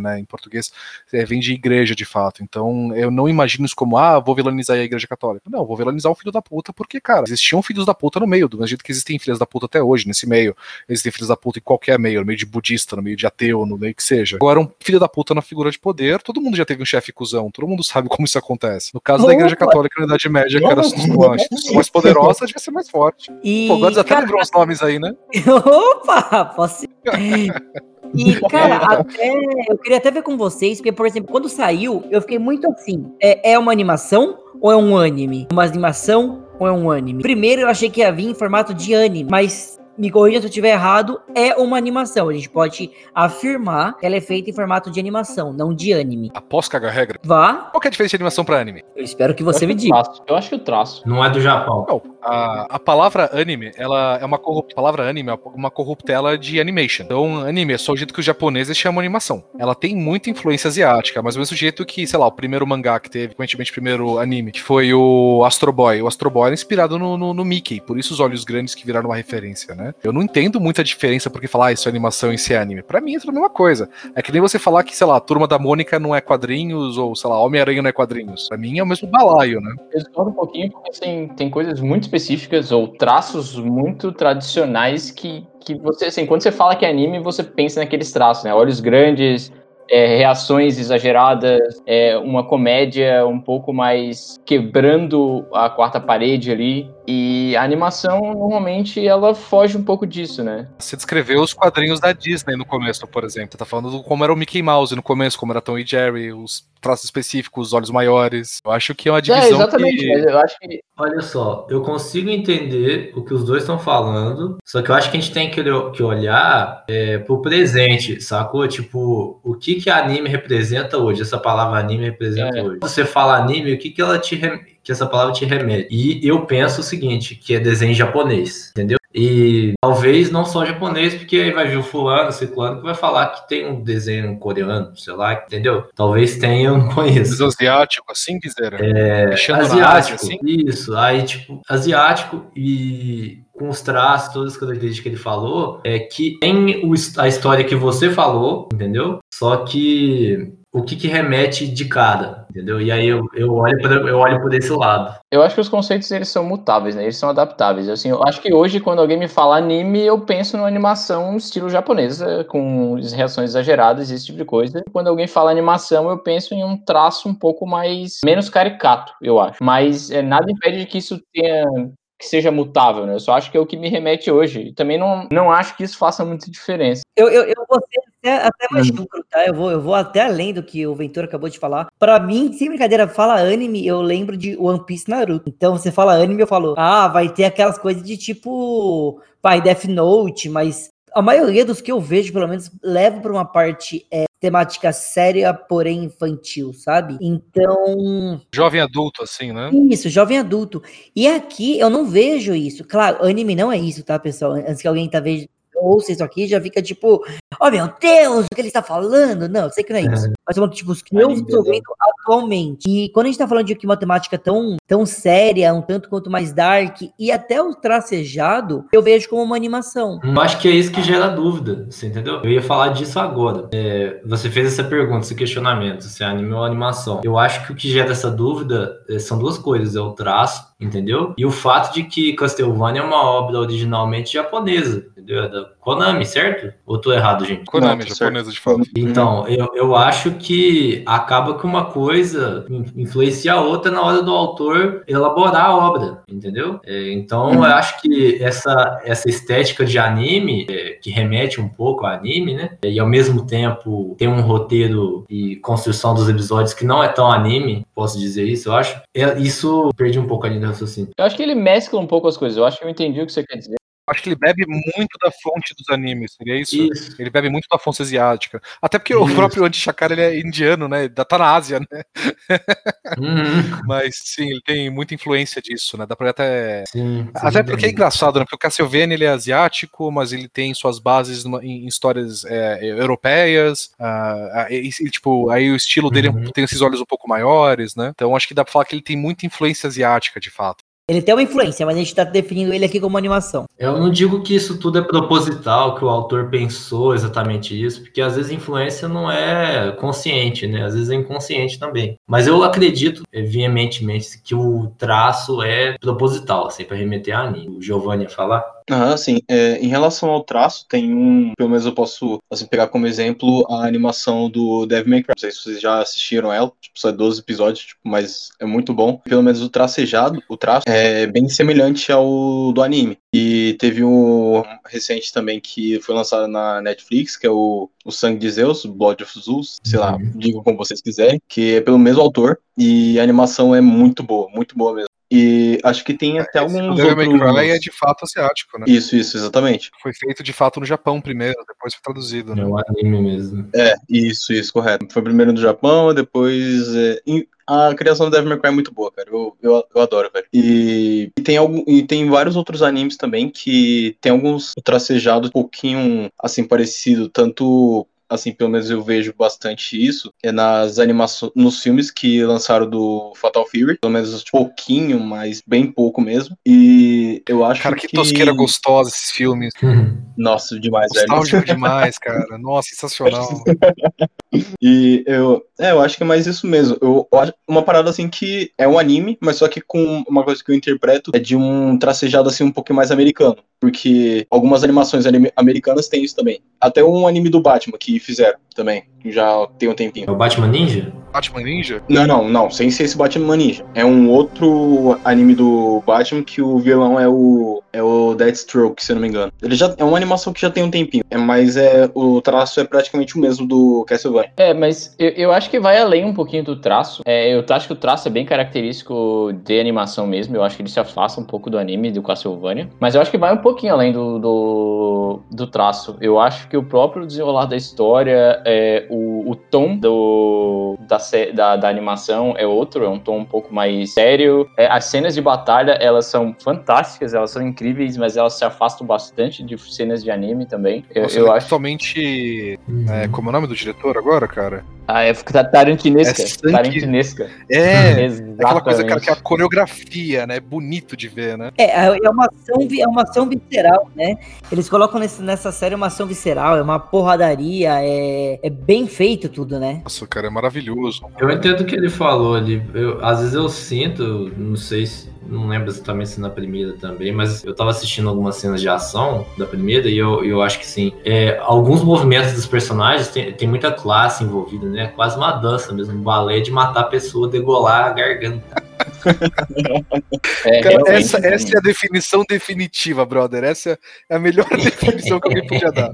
né, em português, é, vem de igreja de fato. Então eu não imagino isso como, ah, vou vilanizar a igreja católica. Não, vou vilanizar o filho da puta, porque, cara, existiam filhos da puta no meio, do mesmo jeito que existem filhos da puta até hoje, nesse meio. Existem filhos da puta em qualquer meio, no meio de budista, no meio de ateu, no meio que seja. Agora, um filho da puta na figura de poder, todo mundo já teve um chefe cuzão, todo mundo sabe como isso acontece. No caso da igreja católica na Idade Média, que era a mais poderosa, devia ser mais forte. E, Pô, agora até cara... lembrou os nomes aí, né? Opa, posso. E, cara, até, eu queria até ver com vocês, porque, por exemplo, quando saiu, eu fiquei muito assim: é, é uma animação ou é um anime? Uma animação ou é um anime? Primeiro eu achei que ia vir em formato de anime, mas me corrija se eu estiver errado, é uma animação. A gente pode afirmar que ela é feita em formato de animação, não de anime. Após cagar regra? Vá. Qual que é a diferença de animação para anime? Eu espero que você me diga. Eu acho que o traço. Não é do Japão. Não, a, a palavra anime, ela é uma corrupt, a palavra anime é uma corruptela de animation. Então, anime é só o jeito que os japoneses chamam animação. Ela tem muita influência asiática, mas do mesmo jeito que, sei lá, o primeiro mangá que teve, consequentemente o primeiro anime, que foi o Astro Boy. O Astro Boy era inspirado no, no, no Mickey, por isso os olhos grandes que viraram uma referência, né? Eu não entendo muita diferença porque falar ah, isso é animação e isso é anime. Pra mim é tudo a mesma coisa. É que nem você falar que, sei lá, Turma da Mônica não é quadrinhos, ou, sei lá, Homem-Aranha não é quadrinhos. Pra mim é o mesmo balaio, né? Eu discordo um pouquinho porque tem, tem coisas muito específicas ou traços muito tradicionais que, que você, assim, quando você fala que é anime, você pensa naqueles traços, né? Olhos grandes, é, reações exageradas, é, uma comédia um pouco mais quebrando a quarta parede ali. E a animação, normalmente, ela foge um pouco disso, né? Você descreveu os quadrinhos da Disney no começo, por exemplo. Você tá falando do, como era o Mickey Mouse no começo, como era Tom e Jerry, os traços específicos, os olhos maiores. Eu acho que é uma divisão. É, exatamente, que... mas eu acho que. Olha só, eu consigo entender o que os dois estão falando, só que eu acho que a gente tem que, que olhar é, pro presente, sacou? Tipo, o que que anime representa hoje? Essa palavra anime representa é. hoje. Quando você fala anime, o que que ela te que essa palavra te remete? E eu penso o seguinte, que é desenho japonês, entendeu? E talvez não só japonês, porque aí vai vir o fulano, ciclano, que vai falar que tem um desenho coreano, sei lá, entendeu? Talvez tenha, eu não conheço. asiático, assim quiser. É, asiático, assim? isso. Aí, tipo, asiático e com os traços, todas as características que ele falou, é que tem o, a história que você falou, entendeu? Só que o que, que remete de cada, entendeu? E aí eu, eu, olho, por, eu olho por esse lado. Eu acho que os conceitos eles são mutáveis, né? Eles são adaptáveis. Assim, eu acho que hoje, quando alguém me fala anime, eu penso numa animação estilo japonesa, com reações exageradas, esse tipo de coisa. Quando alguém fala animação, eu penso em um traço um pouco mais menos caricato, eu acho. Mas é, nada impede de que isso tenha que seja mutável, né? Eu só acho que é o que me remete hoje. E também não, não acho que isso faça muita diferença. Eu, eu, eu vou ser até, até mais chucro, tá? Eu vou, eu vou até além do que o Ventura acabou de falar. Pra mim, sem brincadeira, fala anime, eu lembro de One Piece Naruto. Então, você fala anime, eu falo, ah, vai ter aquelas coisas de tipo, pai, Death Note, mas a maioria dos que eu vejo, pelo menos, leva para uma parte é, temática séria, porém infantil, sabe? Então. Jovem adulto, assim, né? Isso, jovem adulto. E aqui eu não vejo isso. Claro, anime não é isso, tá, pessoal? Antes que alguém tá vendo ouça isso aqui já fica tipo, oh meu Deus, o que ele está falando? Não, eu sei que não é isso. Mas falando, tipo, os que eu estou vendo atualmente. E quando a gente tá falando de uma temática tão, tão séria, um tanto quanto mais dark, e até o tracejado, eu vejo como uma animação. Eu acho que é isso que gera dúvida, você entendeu? Eu ia falar disso agora. É, você fez essa pergunta, esse questionamento, se é anime ou animação. Eu acho que o que gera essa dúvida é, são duas coisas, é o traço, entendeu? E o fato de que Castlevania é uma obra originalmente japonesa, entendeu? É da Konami, certo? Ou tô errado, gente? Konami, Não, japonesa de fato. Então, eu, eu acho que acaba que uma coisa influencia a outra na hora do autor elaborar a obra, entendeu? É, então, uhum. eu acho que essa, essa estética de anime, é, que remete um pouco ao anime, né? E ao mesmo tempo tem um roteiro e construção dos episódios que não é tão anime, posso dizer isso, eu acho. É, isso perdi um pouco ali no raciocínio. Eu acho que ele mescla um pouco as coisas. Eu acho que eu entendi o que você quer dizer. Acho que ele bebe muito da fonte dos animes, seria isso? isso. Ele bebe muito da fonte asiática. Até porque isso. o próprio Anti-Chakra ele é indiano, né? Tá na Ásia, né? Uhum. Mas sim, ele tem muita influência disso, né? Dá pra até. Sim, até porque é engraçado, né? Porque o Castlevania ele é asiático, mas ele tem suas bases numa, em histórias é, europeias. Uh, e, e, tipo, aí o estilo dele uhum. tem esses olhos um pouco maiores, né? Então acho que dá pra falar que ele tem muita influência asiática, de fato. Ele tem uma influência, mas a gente está definindo ele aqui como animação. Eu não digo que isso tudo é proposital, que o autor pensou exatamente isso, porque às vezes influência não é consciente, né? Às vezes é inconsciente também. Mas eu acredito é, veementemente que o traço é proposital, assim, para remeter a anime. O Giovanni ia falar. Ah, sim. É, em relação ao traço, tem um. Pelo menos eu posso assim, pegar como exemplo a animação do Devil May Cry. Não sei se vocês já assistiram ela, tipo, só 12 episódios, tipo, mas é muito bom. Pelo menos o tracejado, o traço, é bem semelhante ao do anime. E teve um recente também que foi lançado na Netflix, que é o, o Sangue de Zeus, Blood of Zeus, sei lá, uhum. digam como vocês quiserem, que é pelo mesmo autor. E a animação é muito boa, muito boa mesmo. E acho que tem até alguns Devil outros... May Cry é de fato asiático, né? Isso, isso, exatamente. Foi feito de fato no Japão primeiro, depois foi traduzido, né? É um anime mesmo. É, isso, isso, correto. Foi primeiro no Japão, depois... É... A criação do Devil May Cry é muito boa, cara. Eu, eu, eu adoro, velho. E, e, tem algum, e tem vários outros animes também que tem alguns tracejados um pouquinho, assim, parecido, tanto assim, pelo menos eu vejo bastante isso, é nas animações, nos filmes que lançaram do Fatal Fury, pelo menos um pouquinho, mas bem pouco mesmo. E eu acho cara, que. Cara, que tosqueira gostosa esses filmes. Nossa, demais, Nostálgico velho. demais, cara. Nossa, sensacional. e eu, é, eu acho que é mais isso mesmo. Eu, eu uma parada assim que é um anime, mas só que com uma coisa que eu interpreto é de um tracejado assim um pouquinho mais americano. Porque algumas animações americanas têm isso também. Até um anime do Batman que fizeram também, já tem um tempinho. É o Batman Ninja? Batman Ninja? Não, não, não, sem ser esse Batman Ninja. É um outro anime do Batman que o vilão é o é o Deathstroke, se eu não me engano. Ele já é uma animação que já tem um tempinho, é, mas é o traço é praticamente o mesmo do Castlevania. É, mas eu, eu acho que vai além um pouquinho do traço. É, eu acho que o traço é bem característico de animação mesmo. Eu acho que ele se afasta um pouco do anime do Castlevania, mas eu acho que vai um pouquinho além do, do, do traço. Eu acho que o próprio desenrolar da história, é, o, o tom do, da, da, da, animação é outro, é um tom um pouco mais sério. É, as cenas de batalha, elas são fantásticas, elas são incríveis, mas elas se afastam bastante de cenas de anime também. Eu, Nossa, eu acho... Totalmente... Uhum. É, como é o nome do diretor agora, cara? Ah, é tarantinesca. É sangue. tarantinesca. É, aquela coisa, Exatamente. cara, que é a coreografia, né? Bonito de ver, né? É, é uma ação, é uma ação visceral, né? Eles colocam nesse- nessa série uma ação visceral, é uma porradaria, é, é bem feito tudo, né? Nossa, cara, é maravilhoso. Eu entendo o que ele falou ali. Eu, às vezes eu sinto, não sei se. Não lembro exatamente se na primeira também, mas eu tava assistindo algumas cenas de ação da primeira e eu, eu acho que sim. É, alguns movimentos dos personagens tem, tem muita classe envolvida, né? Quase uma dança mesmo, um balé de matar a pessoa, degolar a garganta. É, Cara, essa, essa é a definição definitiva, brother. Essa é a melhor definição que alguém podia dar.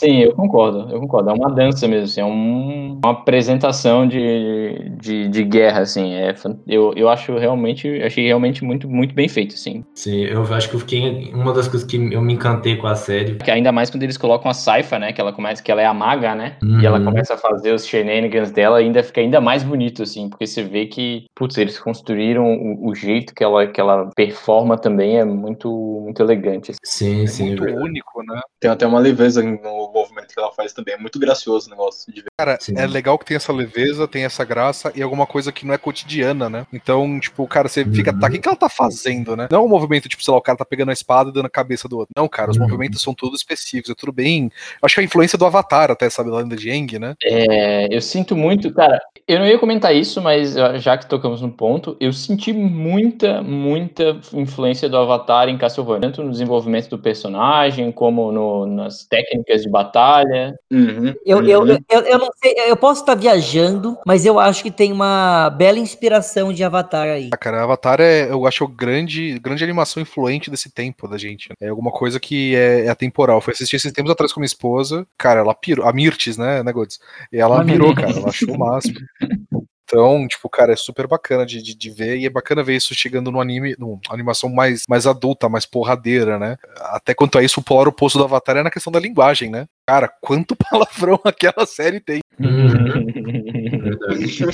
Sim, eu concordo, eu concordo. É uma dança mesmo, assim, é um- uma apresentação de, de, de guerra, assim. É, eu, eu acho realmente, achei realmente muito, muito bem feito, assim. Sim, eu acho que eu fiquei. Uma das coisas que eu me encantei com a série. Que ainda mais quando eles colocam a Saifa, né? Que ela começa, que ela é a maga, né? E ela Uhum. começa a fazer os shenanigans dela, ainda fica ainda mais bonito, assim, porque você vê que, putz, eles construíram o, o jeito que ela, que ela performa também é muito, muito elegante. assim. Sim, É sim. muito verdade. único, né? Tem até uma leveza no movimento que ela faz também. É muito gracioso o negócio de ver. Cara, Sim. é legal que tem essa leveza, tem essa graça e alguma coisa que não é cotidiana, né? Então, tipo, cara, você fica, tá, o que, que ela tá fazendo, né? Não é um movimento, tipo, sei lá, o cara tá pegando a espada e dando a cabeça do outro. Não, cara, os Uhum. movimentos são todos específicos, é tudo bem. Acho que é a influência do Avatar, até, sabe, da lenda de Aang, né? É, eu sinto muito, cara. Eu não ia comentar isso, mas já que tocamos no ponto, eu senti muita, muita influência do Avatar em Castlevania, tanto no desenvolvimento do personagem, como no- nas técnicas de batalha. Uhum, Eu, eu, uhum. eu, eu não sei, eu posso estar viajando, mas eu acho que tem uma bela inspiração de Avatar aí. Ah, cara, Avatar é, eu acho, o grande, grande animação influente desse tempo da gente. né? É alguma coisa que é, é atemporal. Fui assistir esses tempos atrás com minha esposa. Cara, ela pirou. A Mirtes, né, né, Godes? E ela pirou, cara. Ela achou o máximo. Então, tipo, cara, é super bacana de, de, de ver e é bacana ver isso chegando no anime, numa animação mais, mais adulta, mais porradeira, né? Até quanto a isso, o polar oposto do Avatar é na questão da linguagem, né? Cara, quanto palavrão aquela série tem. Uhum. Verdade.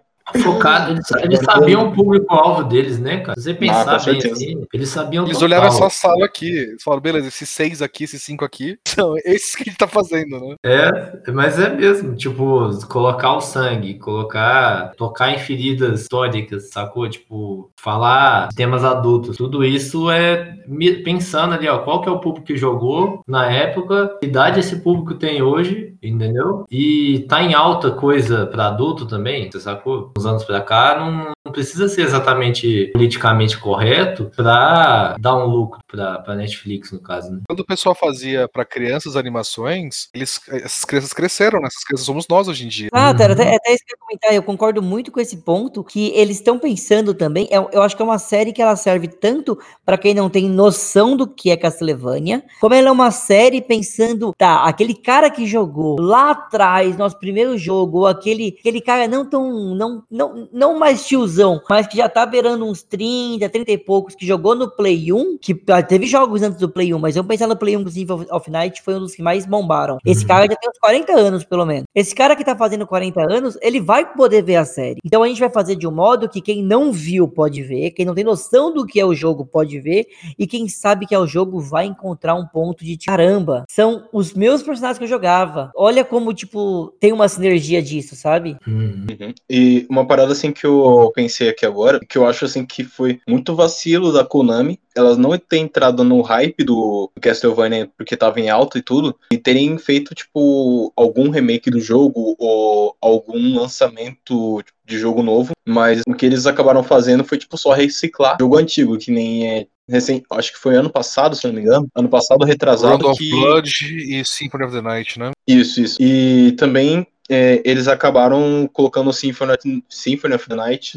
Focado, eles, eles sabiam o público-alvo deles, né, cara? Se você pensar Ah, bem assim, eles sabiam Eles total. olharam essa sala aqui, eles falaram, beleza, esses seis aqui, esses cinco aqui, são esses que a gente tá fazendo, né? É, mas é mesmo, tipo, colocar o sangue, colocar, tocar em feridas históricas, sacou? Tipo, falar de temas adultos, tudo isso é me- pensando ali, ó, qual que é o público que jogou na época, que idade esse público tem hoje, entendeu? E tá em alta coisa pra adulto também, você sacou? Uns anos pra cá, não, não precisa ser exatamente politicamente correto pra dar um lucro pra, pra Netflix, no caso, né? Quando o pessoal fazia pra crianças animações, eles, essas crianças cresceram, né? Essas crianças somos nós hoje em dia. Ah, Tera, até, até isso que eu ia comentar, eu concordo muito com esse ponto, que eles estão pensando também, eu, eu acho que é uma série que ela serve tanto pra quem não tem noção do que é Castlevania, como ela é uma série pensando, tá, aquele cara que jogou lá atrás, nosso primeiro jogo, aquele, aquele cara não tão, não, não, não mais tiozão, mas que já tá beirando uns 30, 30 e poucos, que jogou no Play 1, que ah, teve jogos antes do Play 1, mas vamos pensar no Play 1, inclusive, Off- Night foi um dos que mais bombaram. Esse Uhum. cara já tem uns 40 anos, pelo menos. Esse cara que tá fazendo 40 anos, ele vai poder ver a série. Então a gente vai fazer de um modo que quem não viu pode ver, quem não tem noção do que é o jogo pode ver, e quem sabe que é o jogo vai encontrar um ponto de caramba, são os meus personagens que eu jogava. Olha como, tipo, tem uma sinergia disso, sabe? Uhum. Uhum. E uma parada assim que eu pensei aqui agora, que eu acho assim que foi muito vacilo da Konami, elas não terem entrado no hype do Castlevania porque tava em alta e tudo, e terem feito tipo algum remake do jogo ou algum lançamento de jogo novo, mas o que eles acabaram fazendo foi tipo só reciclar jogo antigo, que nem é recém, acho que foi ano passado, se não me engano, ano passado retrasado of que Blood e Symphony of the Night, né? isso, isso. E também é, eles acabaram colocando o Symphony, Symphony of the Night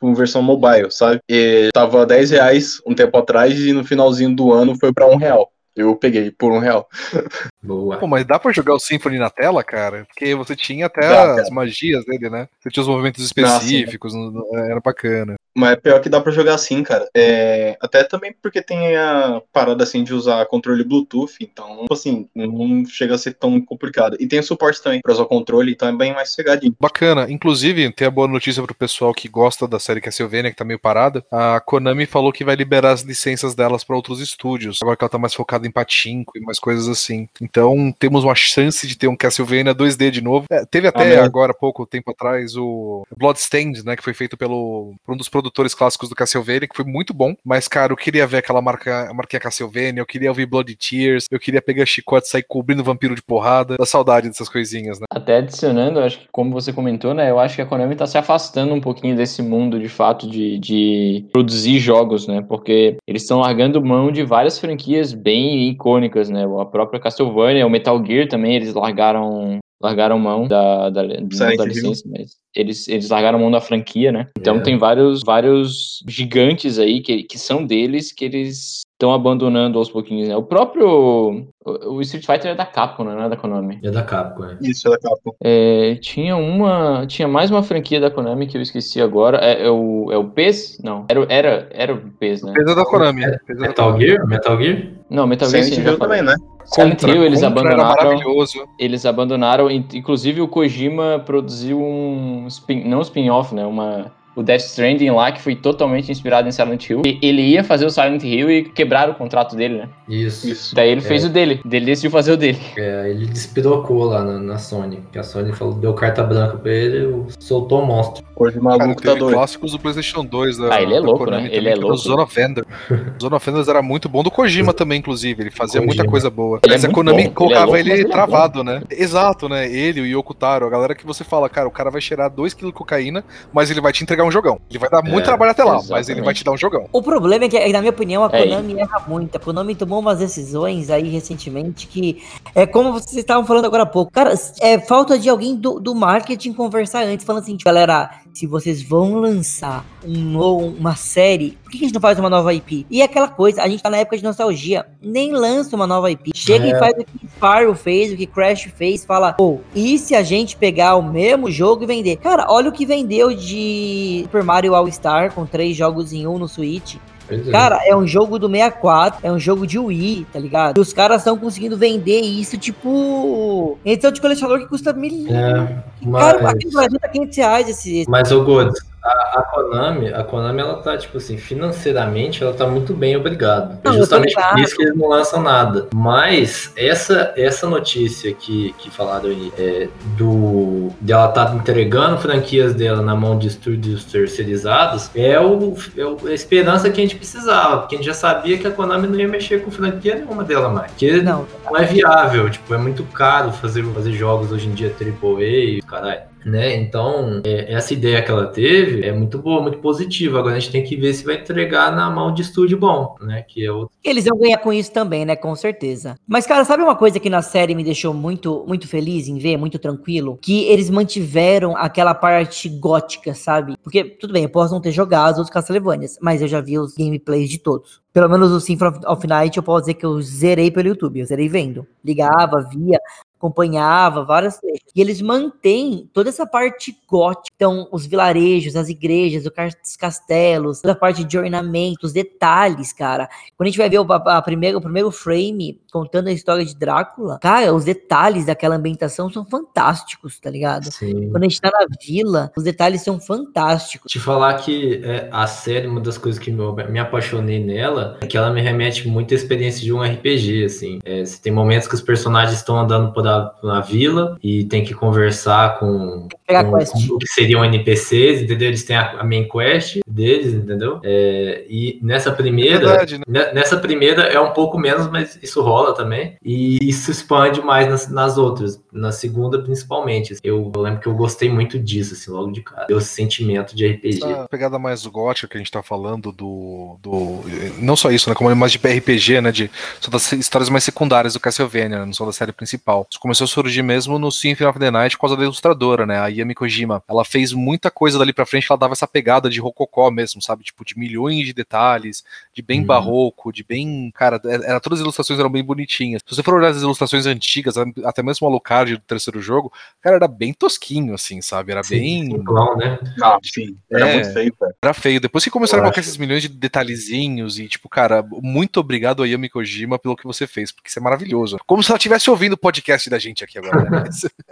com versão mobile, sabe? E tava 10 reais um tempo atrás e no finalzinho do ano foi pra um real. Eu peguei por um real. Boa. Pô, mas dá pra jogar o Symphony na tela, cara? Porque você tinha até Dá, as magias dele, né? Você tinha os movimentos específicos, era bacana. Mas é pior que dá pra jogar assim, cara. É, até também porque tem a parada assim de usar controle Bluetooth, então, tipo assim, não chega a ser tão complicado. E tem o suporte também pra usar o controle, então é bem mais cegadinho. Bacana. Inclusive, tem a boa notícia pro pessoal que gosta da série Castlevania, que tá meio parada. A Konami falou que vai liberar as licenças delas pra outros estúdios. Agora que ela tá mais focada em patinco e mais coisas assim. Então temos uma chance de ter um Castlevania 2D de novo. É, teve até agora, pouco tempo atrás, o Bloodstained, né? Que foi feito pelo por um dos produtores clássicos do Castlevania, que foi muito bom. Mas, cara, eu queria ver aquela marca, a marquinha Castlevania, eu queria ouvir Blood Tears, eu queria pegar chicote e sair cobrindo vampiro de porrada. Da saudade dessas coisinhas, né? Até adicionando, acho que como você comentou, né? Eu acho que a Konami tá se afastando um pouquinho desse mundo de fato de, de produzir jogos, né? Porque eles estão largando mão de várias franquias bem icônicas, né? A própria Castlevania, o Metal Gear também, eles largaram largaram mão da, da, Silent da Hill. licença, mas eles, eles largaram mão da franquia, né? Então É. tem vários, vários gigantes aí que, que são deles que eles estão abandonando aos pouquinhos, né? O próprio o, Street Fighter é da Capcom, né? não é da Konami. É da Capcom, é. Isso, é da Capcom. É, tinha uma. Tinha mais uma franquia da Konami que eu esqueci agora. É, é o, é o PES? Não. Era, o- era, era o PES, né? Pesa da Konami. Pesa da Metal Konami. Gear? Metal Gear? Não, Metal Gear Silent sim, já Hill falei. também, né? Silent Hill eles abandonaram. maravilhoso. Eles abandonaram. in- Inclusive o Kojima produziu um spin, não um spin-off, né? Uma. O Death Stranding lá, que foi totalmente inspirado em Silent Hill. E ele ia fazer o Silent Hill e quebraram o contrato dele, né? Isso. Isso. Daí ele É. fez o dele. Ele decidiu fazer o dele. É, ele despirocou lá na, na Sony. Que a Sony falou, deu carta branca pra ele, o- soltou o monstro. Hoje o Cara, maluco tá doido. clássicos do PlayStation 2 da, Ah, ele é louco, Konami né? também, Ele é louco. O Zone of Ender era muito bom. Do Kojima também, inclusive. Ele fazia Kojima. muita coisa boa. Ele é mas a muito Konami bom. Ele é colocava louco, ele, é travado, né? Exato, né? Ele, o Yoko Taro, a galera que você fala, cara, o cara vai cheirar 2kg de cocaína, mas ele vai te entregar um jogão. Ele vai dar muito É, trabalho até lá, mas exatamente. ele vai te dar um jogão. O problema é que, na minha opinião, a É Konami erra muito. A Konami tomou umas decisões aí recentemente que é como vocês estavam falando agora há pouco. Cara, é falta de alguém do, do marketing conversar antes, falando assim, galera, se vocês vão lançar um uma série, que que a gente não faz uma nova IP? E é aquela coisa, a gente tá na época de nostalgia, nem lança uma nova IP. Chega e É. faz o que Spyro fez, o que Crash fez, fala, pô, e se a gente pegar o mesmo jogo e vender? Cara, olha o que vendeu de Super Mario All Star com três jogos em um no Switch. É. Cara, é um jogo do 64, é um jogo de Wii, tá ligado? E os caras estão conseguindo vender isso, tipo. Edição de colecionador que custa mil. É, Cara, mas- aqui no Brasil tá 500 reais esse. Mas, ô Godes, a, a Konami, a Konami, ela tá, tipo assim, financeiramente, ela tá muito bem, obrigado. Não, é eu tô justamente por isso que eles não lançam nada. Mas, essa, essa notícia que, que falaram aí, é, do, de ela tá entregando franquias dela na mão de estúdios terceirizados, é, o, é o- a esperança que a gente precisava, porque a gente já sabia que a Konami não ia mexer com franquia nenhuma dela mais. Porque Não, não é viável, tipo, é muito caro fazer, fazer jogos hoje em dia AAA e caralho. Né? Então, é, essa ideia que ela teve é muito boa, muito positiva. Agora a gente tem que ver se vai entregar na mão de estúdio bom, né? Que é outro. eles vão ganhar com isso também, né? Com certeza. Mas, cara, sabe uma coisa que na série me deixou muito, muito feliz em ver, muito tranquilo? Que eles mantiveram aquela parte gótica, sabe? Porque, tudo bem, eu posso não ter jogado os outros Castlevanias, mas eu já vi os gameplays de todos. Pelo menos o Symphony of Night eu posso dizer que eu zerei pelo YouTube, eu zerei vendo. Ligava, via, acompanhava várias. E eles mantêm toda essa parte gótica. Então, os vilarejos, as igrejas, os castelos, toda a parte de ornamento, os detalhes, cara. Quando a gente vai ver o, a, a primeiro, o primeiro frame contando a história de Drácula, cara, os detalhes daquela ambientação são fantásticos, tá ligado? Assim, Quando a gente tá na vila, os detalhes são fantásticos. te falar que é, a série, uma das coisas que me, me apaixonei nela, é que ela me remete muito à experiência de um RPG, assim. É, tem momentos que os personagens estão andando por a, na vila e tem que conversar com, com, com o que seriam NPCs, entendeu? Eles têm a, a main quest deles, entendeu? É, e nessa primeira, Verdade, né? ne- nessa primeira é um pouco menos, mas isso rola também. E isso expande mais nas, nas outras, na segunda principalmente. Eu, eu lembro que eu gostei muito disso, assim, logo de cara. Deu esse sentimento de RPG. Essa pegada mais gótica que a gente tá falando do, do. Não só isso, né? Como mais de RPG, né? De só das histórias mais secundárias do Castlevania, né, não só da série principal. Isso começou a surgir mesmo no Symphony of the Night por causa da ilustradora, né? A Yami Kojima. Ela fez muita coisa dali pra frente que ela dava essa pegada de rococó mesmo, sabe? Tipo, de milhões de detalhes, de bem Uhum. barroco, de bem. Cara, era, todas as ilustrações eram bem bonitinhas. Se você for olhar as ilustrações antigas, até mesmo o Alucard do terceiro jogo, cara, era bem tosquinho, assim, sabe? Era bem. Simplão, né? Ah, sim. Era É. muito feio, cara. Era feio. Depois que começaram a colocar esses milhões de detalhezinhos e, tipo, cara, muito obrigado a Yami Kojima pelo que você fez, porque isso é maravilhoso. Como se ela estivesse ouvindo o podcast da gente aqui agora. Né?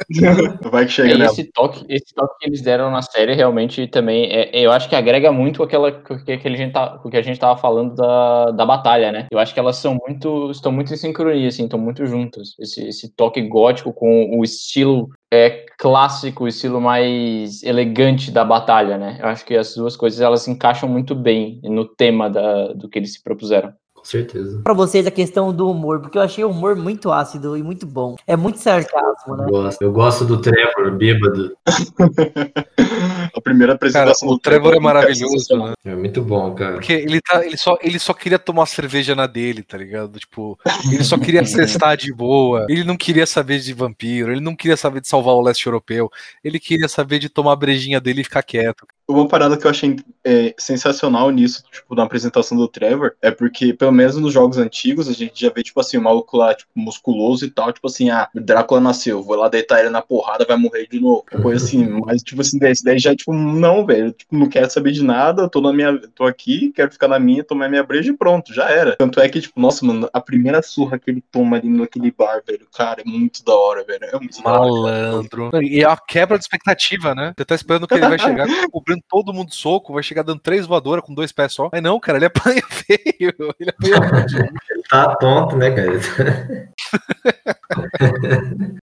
Vai que chega É, nela. esse toque, esse toque que eles deram na série realmente também, é, eu acho que agrega muito com aquela com que, a gente tá, com que a gente tava falando da, da batalha, né? Eu acho que elas são muito estão muito em sincronia, assim, estão muito juntas. Esse, esse toque gótico com o estilo é clássico, o estilo mais elegante da batalha, né? Eu acho que as duas coisas elas se encaixam muito bem no tema da, do que eles se propuseram. Com certeza. Pra vocês a questão do humor, porque eu achei o humor muito ácido e muito bom. É muito sarcasmo, né? Eu gosto, eu gosto do Trevor, bêbado. A primeira Cara, apresentação o do Trevor é cara maravilhoso, né? É muito bom, cara. Porque ele, tá, ele, só, ele só queria tomar cerveja na dele, tá ligado? Tipo, ele só queria cestar de boa. Ele não queria saber de vampiro, ele não queria saber de salvar o leste europeu. Ele queria saber de tomar a brejinha dele e ficar quieto. Uma parada que eu achei é, sensacional nisso, tipo, na apresentação do Trevor, é porque, pelo menos nos jogos antigos, a gente já vê, tipo assim, o maluco lá, tipo, musculoso e tal, tipo assim, ah, Drácula nasceu, vou lá deitar ele na porrada, vai morrer de novo. Coisa assim, mas, tipo assim, desse daí já, tipo, não, velho, tipo, não quero saber de nada, tô na minha, tô aqui, quero ficar na minha, tomar minha breja e pronto, já era. Tanto é que, tipo, nossa, mano, a primeira surra que ele toma ali naquele bar, velho, cara, é muito da hora, velho, é muito da hora. Malandro. E é a quebra de expectativa, né? Você tá esperando que ele vai chegar cobrindo todo mundo soco, vai chegar dando três voadoras com dois pés só. Mas não, cara, ele apanha feio. Ele apanha feio. Ele tá tonto, né, cara?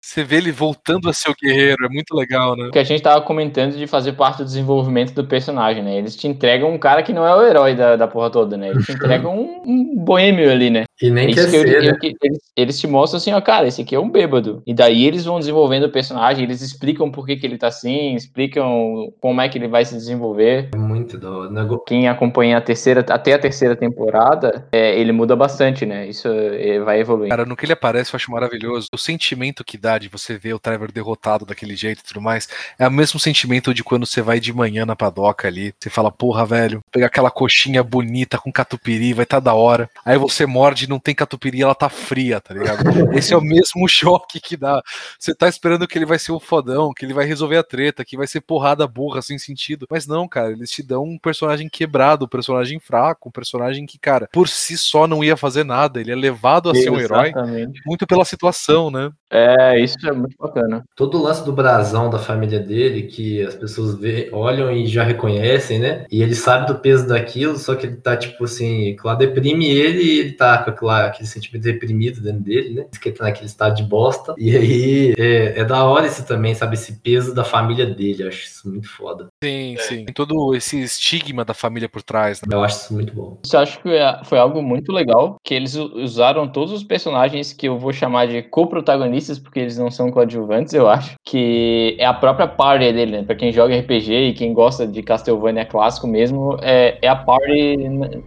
Você vê ele voltando a ser o guerreiro, é muito legal, né? O que a gente tava comentando de fazer parte do desenvolvimento do personagem, né? Eles te entregam um cara que não é o herói da, da porra toda, né? Eles te entregam um, um boêmio ali, né? E nem É quer isso que eu- ser, eu- né? que eles, eles te mostram assim, ó, cara, esse aqui é um bêbado. E daí eles vão desenvolvendo o personagem, eles explicam por que, que ele tá assim, explicam como é que ele vai se desenvolver. É muito da hora. Nego- Quem acompanha a terceira, até a terceira temporada, é, ele muda bastante, né? Isso é, vai evoluindo. Cara, no que ele aparece eu acho maravilhoso. O sentimento que dá de você ver o Trevor derrotado daquele jeito e tudo mais, é o mesmo sentimento de quando você vai de manhã na padoca ali. Você fala, porra, velho, pegar aquela coxinha bonita com catupiry, vai tá da hora. Aí você morde e não tem catupiry, ela tá fria, tá ligado? Esse é o mesmo choque que dá. Você tá esperando que ele vai ser o fodão, que ele vai resolver a treta, que vai ser porrada burra sem sentido. Mas não, cara, eles te dão um personagem quebrado, um personagem fraco, um personagem que, cara, por si só não ia fazer nada. Ele é levado a ser um herói Exatamente. muito pela situação, né? É, isso é muito bacana. Todo o lance do brasão da família dele, que as pessoas vê, olham e já reconhecem, né? E ele sabe do peso daquilo, só que ele tá, tipo assim, que lá deprime ele e ele tá com aquela, aquele sentimento deprimido dentro dele, né? Diz que ele tá naquele estado de bosta. E aí é, é da hora isso também, sabe? Esse peso da família dele. Eu acho isso muito foda. Sim, sim. Tem todo esse estigma da família por trás, né? Eu acho isso muito bom. Isso eu acho que é- foi algo muito legal, que eles usaram todos os personagens que eu vou chamar de co-protagonistas, porque eles não são coadjuvantes, eu acho, que é a própria party dele, né? Pra quem joga RPG e quem gosta de Castlevania clássico mesmo, é, é a party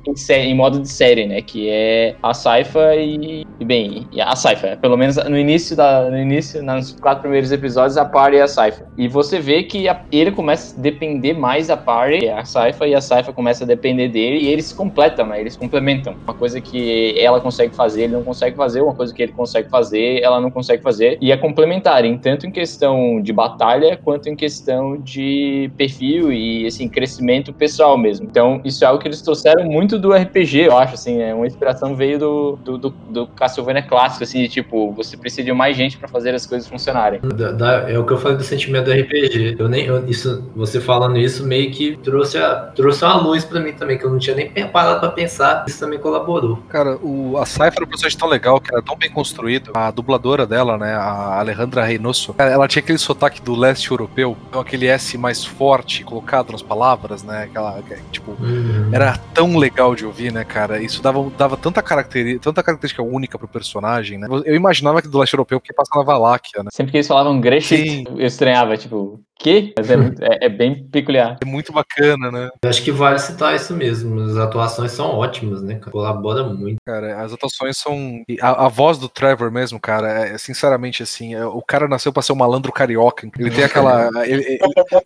em, sé- em modo de série, né? Que é a Saifa e, e bem, a Saifa, pelo menos no início, da, no início, nos quatro primeiros episódios, a party é a Saifa. E você vê que a- ele começa a depender mais da party, é a Saifa, e a Saifa começa a depender dele, e eles completam, né? Eles complementam. Uma coisa que ela consegue fazer, ele não consegue fazer, uma coisa que ele consegue fazer, ela não consegue fazer, e é complementar, em tanto em questão de batalha, quanto em questão de perfil e, assim, crescimento pessoal mesmo. Então, isso é algo que eles trouxeram muito do RPG, eu acho, assim, é uma inspiração veio do, do, do, do Castlevania clássico, assim, de, tipo, você precisa de mais gente pra fazer as coisas funcionarem. Da- da- é o que eu falei do sentimento do RPG. Eu nem, eu- isso, você falando isso meio que trouxe, a, trouxe uma luz pra mim também, que eu não tinha nem parado pra pensar. Isso também colaborou. Cara, o, a Cypher é um personagem tão legal, que era tão bem construído. A dubladora dela, né, a Alejandra Reynoso, ela tinha aquele sotaque do leste europeu, então aquele S mais forte colocado nas palavras, né, aquela, que, tipo, Uhum. era tão legal de ouvir, né, cara? Isso dava, dava tanta, caracteri tanta característica única pro personagem, né? Eu imaginava que do leste europeu porque passa na Valáquia, né? Sempre que eles falavam Greshit, eu estranhava, tipo, que? Mas é, é- é bem peculiar. É muito bacana, né? Eu acho que vale citar isso mesmo. As atuações são ótimas, né? cara? Colabora muito. Cara, as atuações são. A, a voz do Trevor mesmo, cara, é, sinceramente assim, é, o cara nasceu pra ser um malandro carioca. Ele tem aquela. ele- ele-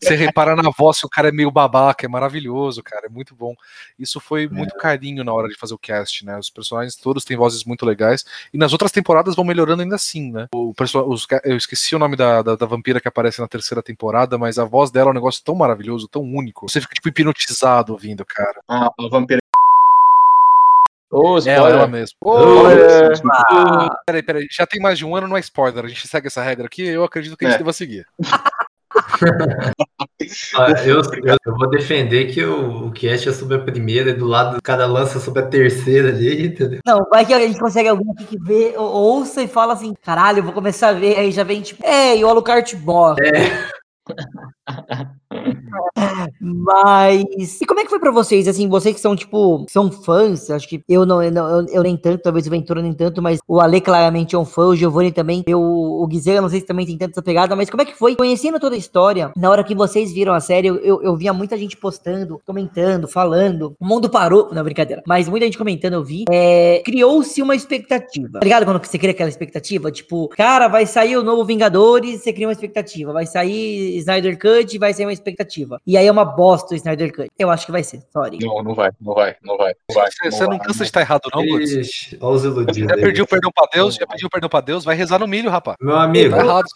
você repara na voz que o cara é meio babaca, é maravilhoso, cara, é muito bom. Isso foi muito carinho na hora de fazer o cast, né? Os personagens todos têm vozes muito legais. E nas outras temporadas vão melhorando ainda assim, né? O os eu esqueci o nome da, da, da vampira que aparece na terceira temporada, mas a voz dela é um negócio tão maravilhoso, tão único. Você fica, tipo, hipnotizado ouvindo, cara. A, a vampira É spoiler. ela mesmo. Spoiler. Peraí, peraí, já tem mais de um ano, não é spoiler. A gente segue essa regra aqui, eu acredito que a gente É. deva seguir. Ah, Eu, eu, vou defender que o, o cast é sobre a primeira, e do lado cada lança sobre a terceira ali, entendeu? Não, vai que a gente consegue alguém aqui que vê, ou- ouça e fala assim, caralho, eu vou começar a ver, aí já vem tipo, ei, o Alucard morre. Mas. E como é que foi pra vocês? Assim, vocês que são, tipo, são fãs, acho que eu não, eu, não- eu, nem tanto, talvez o Ventura nem tanto, mas o Ale claramente é um fã, o Giovanni também, eu, o Guizela, não sei se também tem tanta pegada, mas como é que foi? Conhecendo toda a história, na hora que vocês viram a série, eu, eu, eu via muita gente postando, comentando, falando. O mundo parou. Não, brincadeira. Mas muita gente comentando, eu vi. É, Criou-se uma expectativa. Tá ligado quando você cria aquela expectativa? Tipo, cara, vai sair o novo Vingadores, você cria uma expectativa. Vai sair Snyder Cut, vai sair uma expectativa. E aí é uma bosta o Snyder Cut. Eu acho que vai ser, sorry. Não, não vai, não vai, não vai. Não vai Você, você não cansa de estar errado, não, Guts? Olha os iludidos. Já pediu perdão pra Deus, já pediu perdão pra Deus, vai rezar no milho, rapaz. Meu amigo, Tá errado.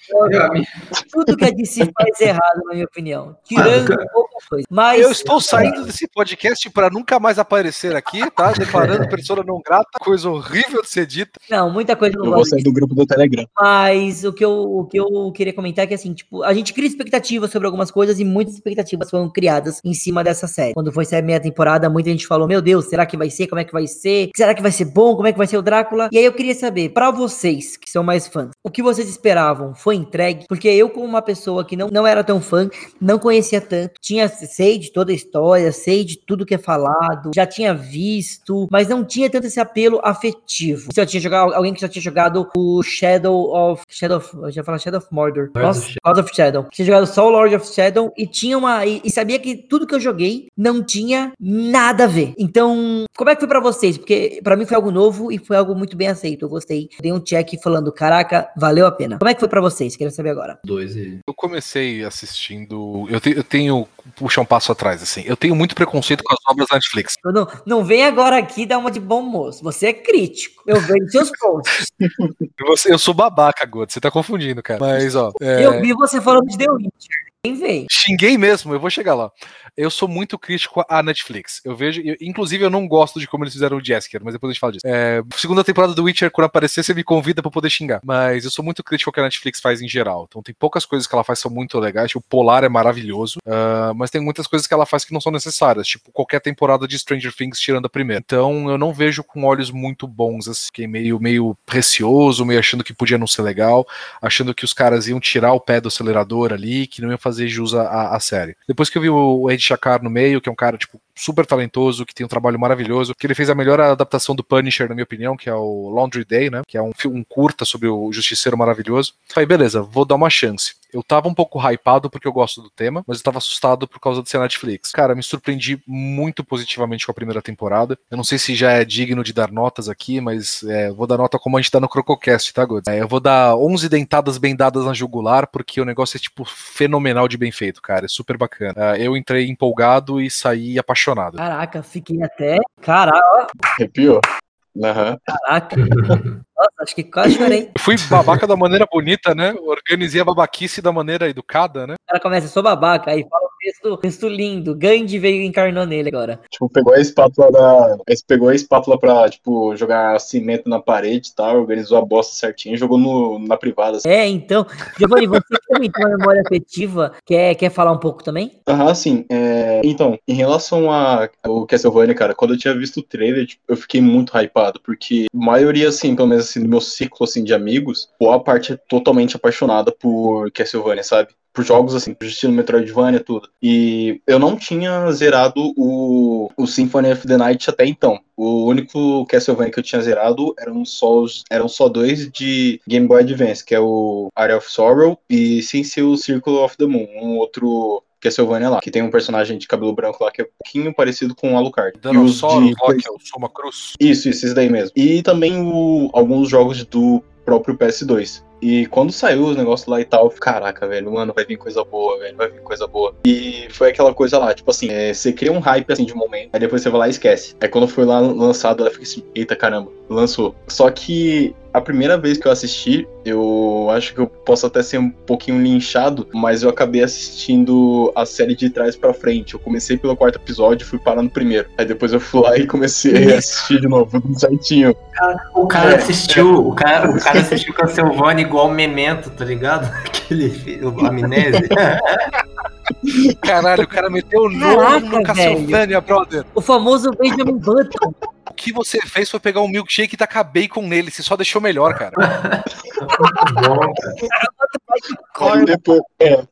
Tudo que a DC faz errado, na minha opinião. Tirando pouca coisa. Mas. Eu estou saindo desse podcast pra nunca mais aparecer aqui, tá? Declarando persona não grata, coisa horrível de ser dita. Não, muita coisa não Eu gosto vou sair do grupo do Telegram. Mas o que, eu, o que eu queria comentar é que, assim, tipo, a gente cria expectativas sobre algumas coisas e muitas expectativas foram criadas em cima dessa série. Quando foi sair a meia temporada, muita gente falou: Meu Deus, será que vai ser? Como é que vai ser? Será que vai ser bom? Como é que vai ser o Drácula? E aí eu queria saber, pra vocês que são mais fãs, o que vocês esperavam foi entregue? Porque eu, como uma pessoa que não, não era tão fã, não conhecia tanto, tinha, sei de toda a história, sei de tudo que é falado, já tinha visto, mas não tinha tanto esse apelo afetivo. Se eu tinha jogado, alguém que já tinha jogado o Shadow of. Shadow of. Eu já falar Shadow of Mordor. Nossa, Lord of Shadow. Tinha jogado só o Lord of Shadow e tinha uma. E, e sabia que tudo que eu joguei não tinha nada a ver. Então, como é que foi pra vocês? Porque pra mim foi algo novo e foi algo muito bem aceito. Eu gostei. Dei um check falando, caraca, valeu a pena. Como é que foi pra vocês? Quero saber agora. dois e. Eu comecei assistindo. Eu, te- eu tenho. Puxar um passo atrás, assim. Eu tenho muito preconceito com as obras da Netflix. Não, não vem agora aqui dar uma de bom moço. Você é crítico. Eu vejo seus posts. Eu sou babaca, Goto. Você tá confundindo, cara. Mas, ó. é, Eu vi você falando de The Witcher. Quem vem? Xinguei mesmo, eu vou chegar lá. Eu sou muito crítico à Netflix. Eu vejo, eu- inclusive eu não gosto de como eles fizeram o Jaskier, mas depois a gente fala disso. É, segunda temporada do Witcher, quando aparecer, você me convida pra poder xingar. Mas eu sou muito crítico ao que a Netflix faz em geral. Então tem poucas coisas que ela faz que são muito legais. Tipo, o Polar é maravilhoso, ah, mas tem muitas coisas que ela faz que não são necessárias. Tipo, qualquer temporada de Stranger Things tirando a primeira. Então eu não vejo com olhos muito bons, assim. Fiquei meio, meio precioso, meio achando que podia não ser legal, achando que os caras iam tirar o pé do acelerador ali, que não iam fazer jus à série. Depois que eu vi o Ed Shakar no meio, que é um cara, tipo, super talentoso, que tem um trabalho maravilhoso, que ele fez a melhor adaptação do Punisher, na minha opinião, que é o Laundry Day, né? Que é um filme um curta sobre o Justiceiro maravilhoso. Falei, beleza, vou dar uma chance. Eu tava um pouco hypado porque eu gosto do tema, mas eu tava assustado por causa de ser Netflix. Cara, me surpreendi muito positivamente com a primeira temporada. Eu não sei se já é digno de dar notas aqui, mas é, vou dar nota como a gente dá no Crococast, tá, God? É, eu vou dar 11 dentadas bem dadas na jugular, porque o negócio é, tipo, fenomenal de bem feito, cara. É super bacana. Ah, eu entrei empolgado e saí apaixonado. Caraca, fiquei até. Caraca, Arrepiou. Caraca. Nossa, acho que quase chorei. Eu fui babaca da maneira bonita, né? Organizei a babaquice da maneira educada, né? O cara começa, sou babaca, aí fala texto, texto lindo. Gandhi veio e encarnou nele agora. Tipo, pegou a espátula da. Pegou a espátula pra, tipo, jogar cimento na parede e tal, organizou a bosta certinho e jogou no, na privada. assim. É, então. Giovanni, você que também tem uma memória afetiva, quer, quer falar um pouco também? Aham, sim. É, Então, em relação a- ao Castlevania, cara, quando eu tinha visto o trailer, tipo, eu fiquei muito hypado, porque a maioria, assim, pelo menos assim, do meu ciclo assim, de amigos, boa parte é totalmente apaixonada por Castlevania, sabe? Por jogos assim, por estilo Metroidvania, tudo. E eu não tinha zerado o, o Symphony of the Night até então. O único Castlevania que eu tinha zerado eram só, os- eram só dois de Game Boy Advance, que é o Area of Sorrow e sem ser o Circle of the Moon, um outro Castlevania lá, que tem um personagem de cabelo branco lá que é um pouquinho parecido com o Alucard. E os Danossauro, de- Rock, eu sou uma cruz. Isso, isso, esse daí mesmo. E também o- alguns jogos do próprio PS2. E quando saiu os negócios lá e tal, caraca, velho, mano, vai vir coisa boa, velho, vai vir coisa boa. E foi aquela coisa lá, tipo assim, é, você cria um hype assim de momento, aí depois você vai lá e esquece. Aí quando foi lá lançado, ela fica assim, eita caramba, lançou. Só que a primeira vez que eu assisti, eu acho que eu posso até ser um pouquinho linchado, mas eu acabei assistindo a série de trás pra frente. Eu comecei pelo quarto episódio e fui parar no primeiro. Aí depois eu fui lá e comecei a assistir de novo, tudo certinho. O cara É. assistiu, o cara, o cara assistiu Castlevania igual Memento, tá ligado? Aquele o Amnésia. Caralho, o cara meteu o nome no Castlevania, brother. O famoso Benjamin Button. O que você fez foi pegar um milkshake e tacar bacon nele. Você só deixou melhor, cara. Bom, Aí depois, é.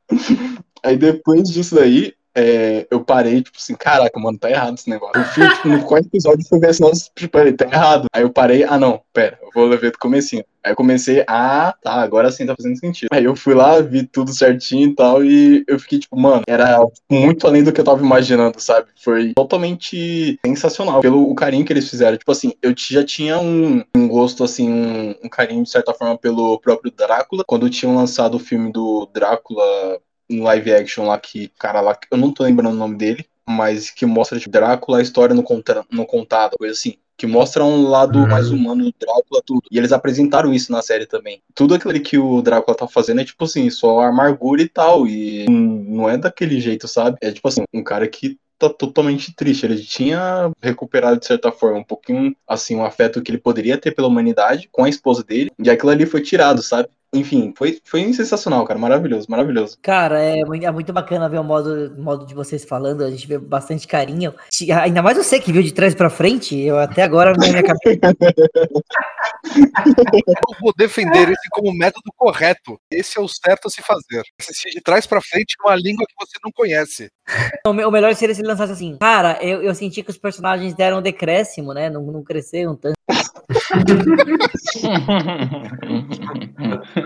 Aí depois disso daí, é, eu parei, tipo assim, caraca, mano, tá errado esse negócio. Eu fui, tipo, no quarto episódio, fui ver nossa, tipo, peraí, tá errado. Aí eu parei, ah não, pera, eu vou ver do comecinho. Aí eu comecei, ah, tá, agora sim tá fazendo sentido. Aí eu fui lá, vi tudo certinho e tal, e eu fiquei tipo, mano, era muito além do que eu tava imaginando, sabe? Foi totalmente sensacional, pelo o carinho que eles fizeram. Tipo assim, eu já tinha um, um gosto, assim, um, um carinho, de certa forma, pelo próprio Drácula. Quando tinham lançado o filme do Drácula em live action lá, que, cara, lá, eu não tô lembrando o nome dele, mas que mostra, tipo, Drácula, a história no, conta, no contado, coisa assim que mostra um lado Uhum. mais humano do Drácula, tudo. E eles apresentaram isso na série também. Tudo aquilo que o Drácula tá fazendo é tipo assim, só amargura e tal. E não é daquele jeito, sabe? É tipo assim, um cara que tá totalmente triste. Ele tinha recuperado, de certa forma, um pouquinho, assim, o afeto que ele poderia ter pela humanidade com a esposa dele. E aquilo ali foi tirado, sabe? Enfim, foi, foi sensacional, cara. Maravilhoso, maravilhoso. Cara, é muito, é muito bacana ver o modo, modo de vocês falando, a gente vê bastante carinho. Ainda mais você que viu de trás pra frente, eu até agora na minha cabeça. Eu vou defender esse como método correto. Esse é o certo a se fazer. Assistir de trás pra frente numa língua que você não conhece. O melhor seria se ele lançasse assim. Cara, eu, eu senti que os personagens deram um decréscimo, né? Não, não cresceram tanto.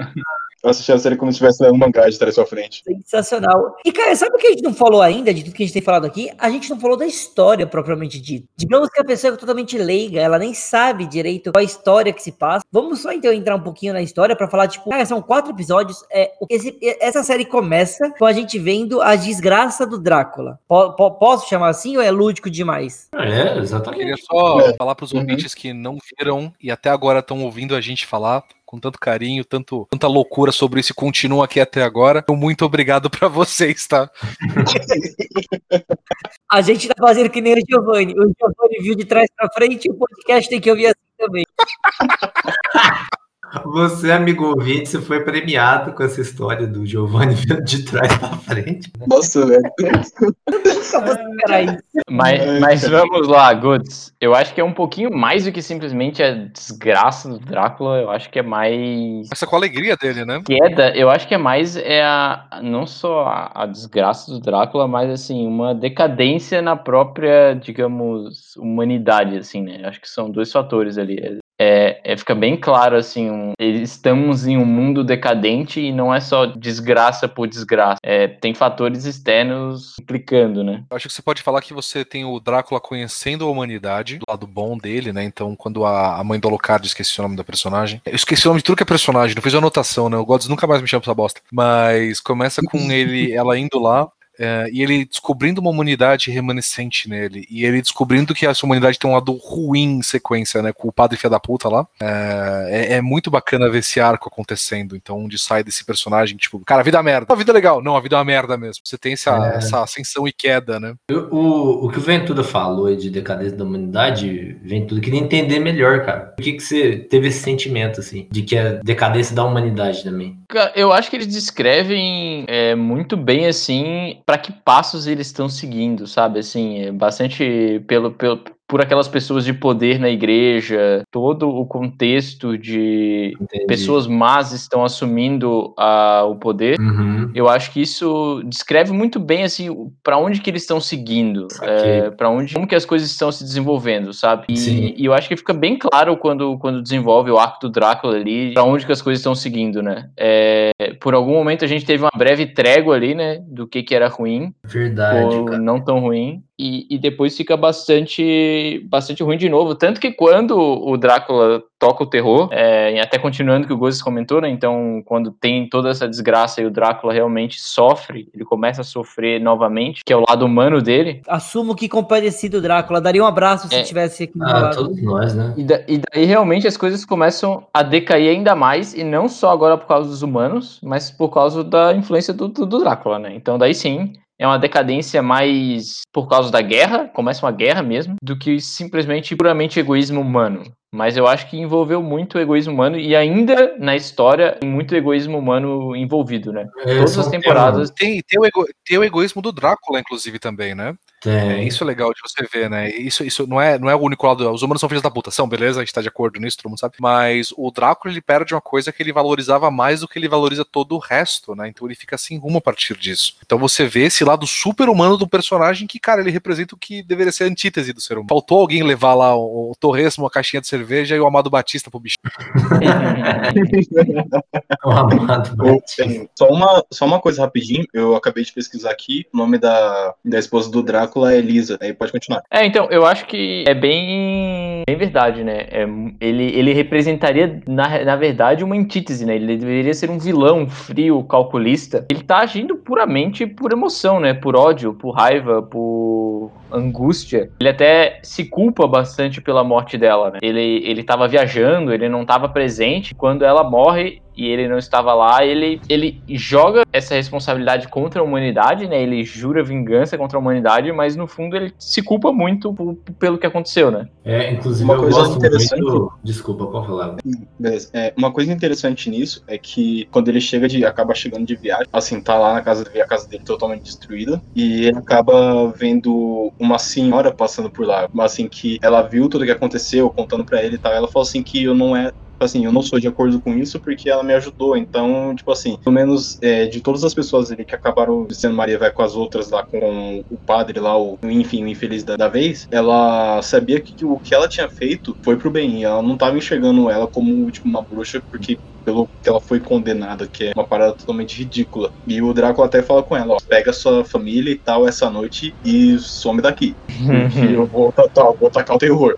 Eu assisti a série como se estivesse lendo um mangá de trás pra frente. Sensacional. E, cara, sabe o que a gente não falou ainda, de tudo que a gente tem falado aqui? A gente não falou da história propriamente dita. Digamos que a pessoa é totalmente leiga, ela nem sabe direito qual a história que se passa. Vamos só então entrar um pouquinho na história pra falar, tipo, cara, são quatro episódios. É, esse- essa série começa com a gente vendo a desgraça do Drácula. Po- posso chamar assim ou é lúdico demais? É, Eu exatamente. queria só É. falar pros Uhum. ouvintes que não viram e até agora estão ouvindo a gente falar com tanto carinho, tanto, tanta loucura sobre isso e continuam aqui até agora. Então, muito obrigado pra vocês, tá? A gente tá fazendo que nem o Giovanni. O Giovanni viu de trás pra frente e o podcast tem que ouvir assim também. Você, amigo ouvinte, você foi premiado com essa história do Giovanni de trás pra frente. Nossa, velho. Isso. Mas, Ai, mas vamos lá, Goods. Eu acho que é um pouquinho mais do que simplesmente a desgraça do Drácula. Eu acho que é mais. Essa com a alegria dele, né? Queda, eu acho que é mais é a, não só a, a desgraça do Drácula, mas assim, uma decadência na própria, digamos, humanidade, assim, né? Eu acho que são dois fatores ali. É, é, fica bem claro, assim, um, estamos em um mundo decadente e não é só desgraça por desgraça. É, tem fatores externos implicando, né? Eu acho que você pode falar que você tem o Drácula conhecendo a humanidade, do lado bom dele, né? Então, quando a, a mãe do Alucard esqueci o nome da personagem. Eu esqueci o nome de tudo que é personagem, não fiz anotação, né? O Gods nunca mais me chama pra essa bosta. Mas começa com ele, ela indo lá. É, e ele descobrindo uma humanidade remanescente nele. E ele descobrindo que essa humanidade tem um lado ruim em sequência, né? Com o padre filha da puta lá. É, é- é muito bacana ver esse arco acontecendo. Então, onde sai desse personagem, tipo, cara, a vida é uma merda. A vida é legal. Não, a vida é uma merda mesmo. Você tem essa, É. essa ascensão e queda, né? Eu- O, o que o Ventura falou aí de decadência da humanidade, Ventura, queria entender melhor, cara. Por que, que você teve esse sentimento, assim, de que é decadência da humanidade também? Ca- Eu acho que eles descrevem é, muito bem, assim, para que passos eles estão seguindo, sabe? Assim, é bastante pelo, pelo, por aquelas pessoas de poder na igreja, todo o contexto de Entendi. pessoas más estão assumindo a, o poder. Uhum. Eu acho que isso descreve muito bem assim para onde que eles estão seguindo, Saquei. para onde, como que as coisas estão se desenvolvendo, sabe? E, e eu acho que fica bem claro quando, quando desenvolve o arco do Drácula ali, para onde que as coisas estão seguindo, né? É, por algum momento a gente teve uma breve trégua ali, né, do que que era ruim, Verdade, ou cara. não tão ruim. E, e depois fica bastante, bastante ruim de novo. Tanto que quando o Drácula toca o terror, é, e até continuando o que o Gozes comentou, né? Então, quando tem toda essa desgraça e o Drácula realmente sofre, ele começa a sofrer novamente, que é o lado humano dele. Assumo que compadecido Drácula. Daria um abraço se É. tivesse aqui Ah, lado. todos nós, né? E, da- e daí realmente as coisas começam a decair ainda mais, e não só agora por causa dos humanos, mas por causa da influência do, do, do Drácula, né? Então daí sim, é uma decadência mais por causa da guerra, começa uma guerra mesmo, do que simplesmente puramente egoísmo humano. Mas eu acho que envolveu muito o egoísmo humano e ainda na história tem muito egoísmo humano envolvido, né? É, Todas as temporadas. Tem, tem, o ego- tem o egoísmo do Drácula, inclusive, também, né? É, isso é legal de você ver, né? Isso, isso não, é, não é o único lado. Os humanos são filhos da puta, são, beleza? A gente tá de acordo nisso, todo mundo sabe. Mas o Drácula, ele perde uma coisa que ele valorizava mais do que ele valoriza todo o resto, né? Então ele fica sem rumo a partir disso. Então você vê esse lado super humano do personagem que, cara, ele representa o que deveria ser a antítese do ser humano. Faltou alguém levar lá o, o Torresmo, uma caixinha de cerveja e o Amado Batista pro bicho. O amado Batista. Só uma, só uma coisa rapidinho, eu acabei de pesquisar aqui, o nome da, da esposa do Drácula é Elisa, aí pode continuar. É, então, eu acho que é bem, bem verdade, né? É, ele, ele representaria, na, na verdade, uma antítese, né? Ele deveria ser um vilão frio, calculista. Ele tá agindo puramente por emoção, né? Por ódio, por raiva, por angústia. Ele até se culpa bastante pela morte dela, né? Ele, ele tava viajando, ele não tava presente. Quando ela morre, e ele não estava lá, ele, ele joga essa responsabilidade contra a humanidade, né? Ele jura vingança contra a humanidade, mas no fundo ele se culpa muito por- pelo que aconteceu, né? É, inclusive Uma eu coisa gosto interessante- muito. Desculpa, pode falar. Beleza. É, uma coisa interessante nisso é que quando ele chega de. acaba chegando de viagem, assim, tá lá na casa dele, a casa dele totalmente destruída. E ele acaba vendo uma senhora passando por lá. Assim, que ela viu tudo que aconteceu, contando pra ele e tal. Ela falou assim que eu não é. Assim, eu não sou de acordo com isso porque ela me ajudou. Então, tipo assim, pelo menos é, de todas as pessoas ali que acabaram sendo Maria vai com as outras lá, com o padre lá, o, enfim, o infeliz da, da vez, ela sabia que, que o que ela tinha feito foi pro bem. E ela não tava enxergando ela como, tipo, uma bruxa, porque pelo que ela foi condenada, que é uma parada totalmente ridícula. E o Drácula até fala com ela, ó, pega sua família e tal essa noite e some daqui. E eu vou, tá, tá, vou tacar o terror.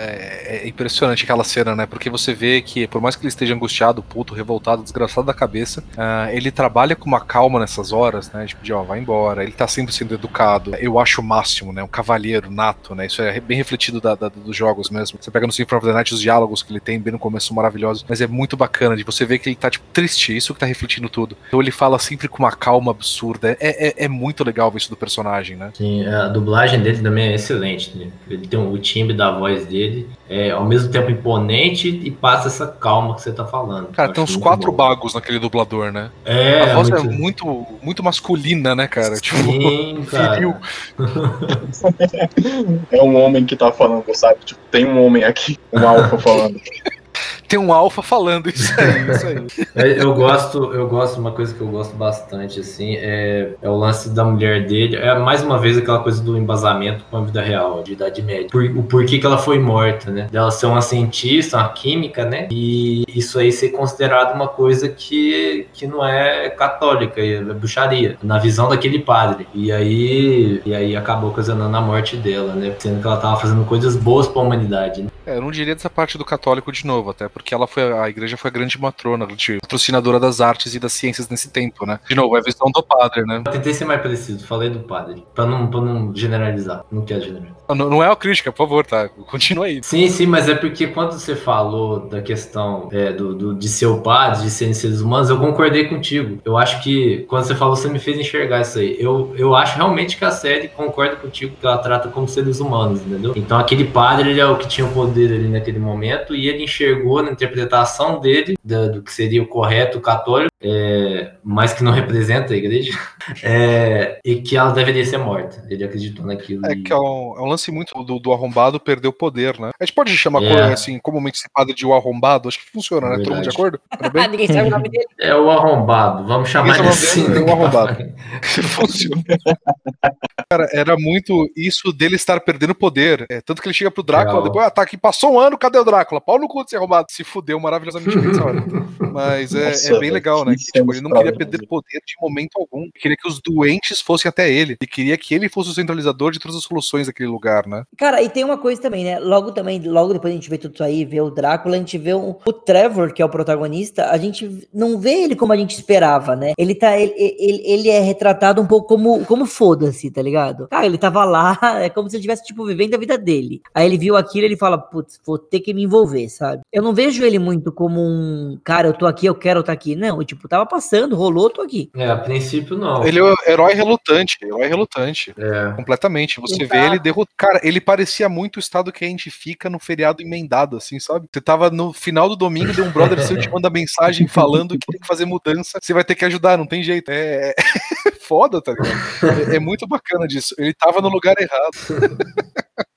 É, é impressionante aquela cena, né? Porque você vê que, por mais que ele esteja angustiado, puto, revoltado, desgraçado da cabeça, ah, ele trabalha com uma calma nessas horas, né? Tipo, de ó, vai embora. Ele tá sempre sendo educado. Eu acho o máximo, né? Um cavalheiro nato, né? Isso é bem refletido da- da- dos jogos mesmo. Você pega no Symphony of the Night os diálogos que ele tem bem no começo são maravilhosos, mas é muito bacana de você ver que ele tá, tipo, triste. Isso que tá refletindo tudo. Então ele fala sempre com uma calma absurda. É, é, é muito legal ver isso do personagem, né? Sim, a dublagem dele também é excelente. Né? Ele tem o timbre da voz dele, é ao mesmo tempo imponente e passa essa calma que você tá falando. Cara, Eu tem uns quatro bom. bagos naquele dublador, né? É, a voz muito... é muito, muito masculina, né, cara? Tipo, Sim, cara. viril. É um homem que tá falando, sabe? Tipo, tem um homem aqui, um alfa falando. tem um alfa falando isso aí, isso aí. É, Eu gosto, eu gosto, uma coisa que eu gosto bastante, assim, é, é o lance da mulher dele. É mais uma vez aquela coisa do embasamento com a vida real, de Idade Média. Por- o porquê que ela foi morta, né? Dela ser uma cientista, uma química, né? E isso aí ser considerado uma coisa que, que não é católica, é bruxaria, na visão daquele padre. E aí, e aí acabou ocasionando a morte dela, né? Sendo que ela tava fazendo coisas boas pra humanidade, né? É, eu não diria dessa parte do católico de novo, até porque ela foi a igreja foi a grande matrona, grande patrocinadora das artes e das ciências nesse tempo, né? De novo, é a visão do padre, né? Eu tentei ser mais preciso, falei do padre, pra não, pra não generalizar. Não quero generalizar. Não, não é uma crítica, por favor, tá? Continua aí. Sim, sim, mas é porque quando você falou da questão é, do, do- de ser o padre, de serem seres humanos, eu concordei contigo. Eu acho que quando você falou, você me fez enxergar isso aí. Eu, eu acho realmente que a série concorda contigo que ela trata como seres humanos, entendeu? Então aquele padre, ele é o que tinha o poder ali naquele momento e ele enxergou na interpretação dele da- do que seria o correto católico, é, mas que não representa a igreja, é, e que ela deveria ser morta. Ele acreditou naquilo. É e- que é um, é um lance muito do, do arrombado perder o poder, né? A gente pode chamar É. coisa assim, comumente esse padre de o arrombado, acho que funciona, né? Todo mundo de acordo? Ninguém sabe o nome dele. É o arrombado, vamos chamar ele assim. dele, é o arrombado. Funciona. Cara, era muito isso dele estar perdendo poder. É, tanto que ele chega pro Drácula, Real. depois, ah, tá aqui, passou um ano, cadê o Drácula? Pau no cu de ser arrombado. Se fudeu maravilhosamente bem nessa hora. Mas é, Nossa, é bem legal, né? que tipo, ele não queria perder maravilhosas. poder de momento algum. Ele queria que os doentes fossem até ele. Ele queria que ele fosse o centralizador de todas as soluções daquele lugar, né? Cara, e tem uma coisa também, né? Logo também, logo depois a gente vê tudo isso aí, vê o Drácula, a gente vê um- o Trevor, que é o protagonista, a gente não vê ele como a gente esperava, né? Ele tá, ele, ele, ele é retratado um pouco como, como foda-se, tá ligado? Cara, ele tava lá, é como se ele estivesse, tipo, vivendo a vida dele. Aí ele viu aquilo, ele fala, putz, vou ter que me envolver, sabe? Eu não vejo ele muito como um cara, eu tô aqui, eu quero estar aqui. Não, eu, tipo, tava passando, rolou, tô aqui. É, a princípio não. Ele é o herói relutante, herói relutante. É. Completamente. Você Exato. vê ele derrotar. Cara, ele parecia muito o estado que a gente fica no feriado emendado, assim, sabe? Você tava no final do domingo, deu um brother seu te manda mensagem falando que tem que fazer mudança, você vai ter que ajudar, não tem jeito. É, é foda, tá ligado? É, é muito bacana disso. Ele tava no lugar errado.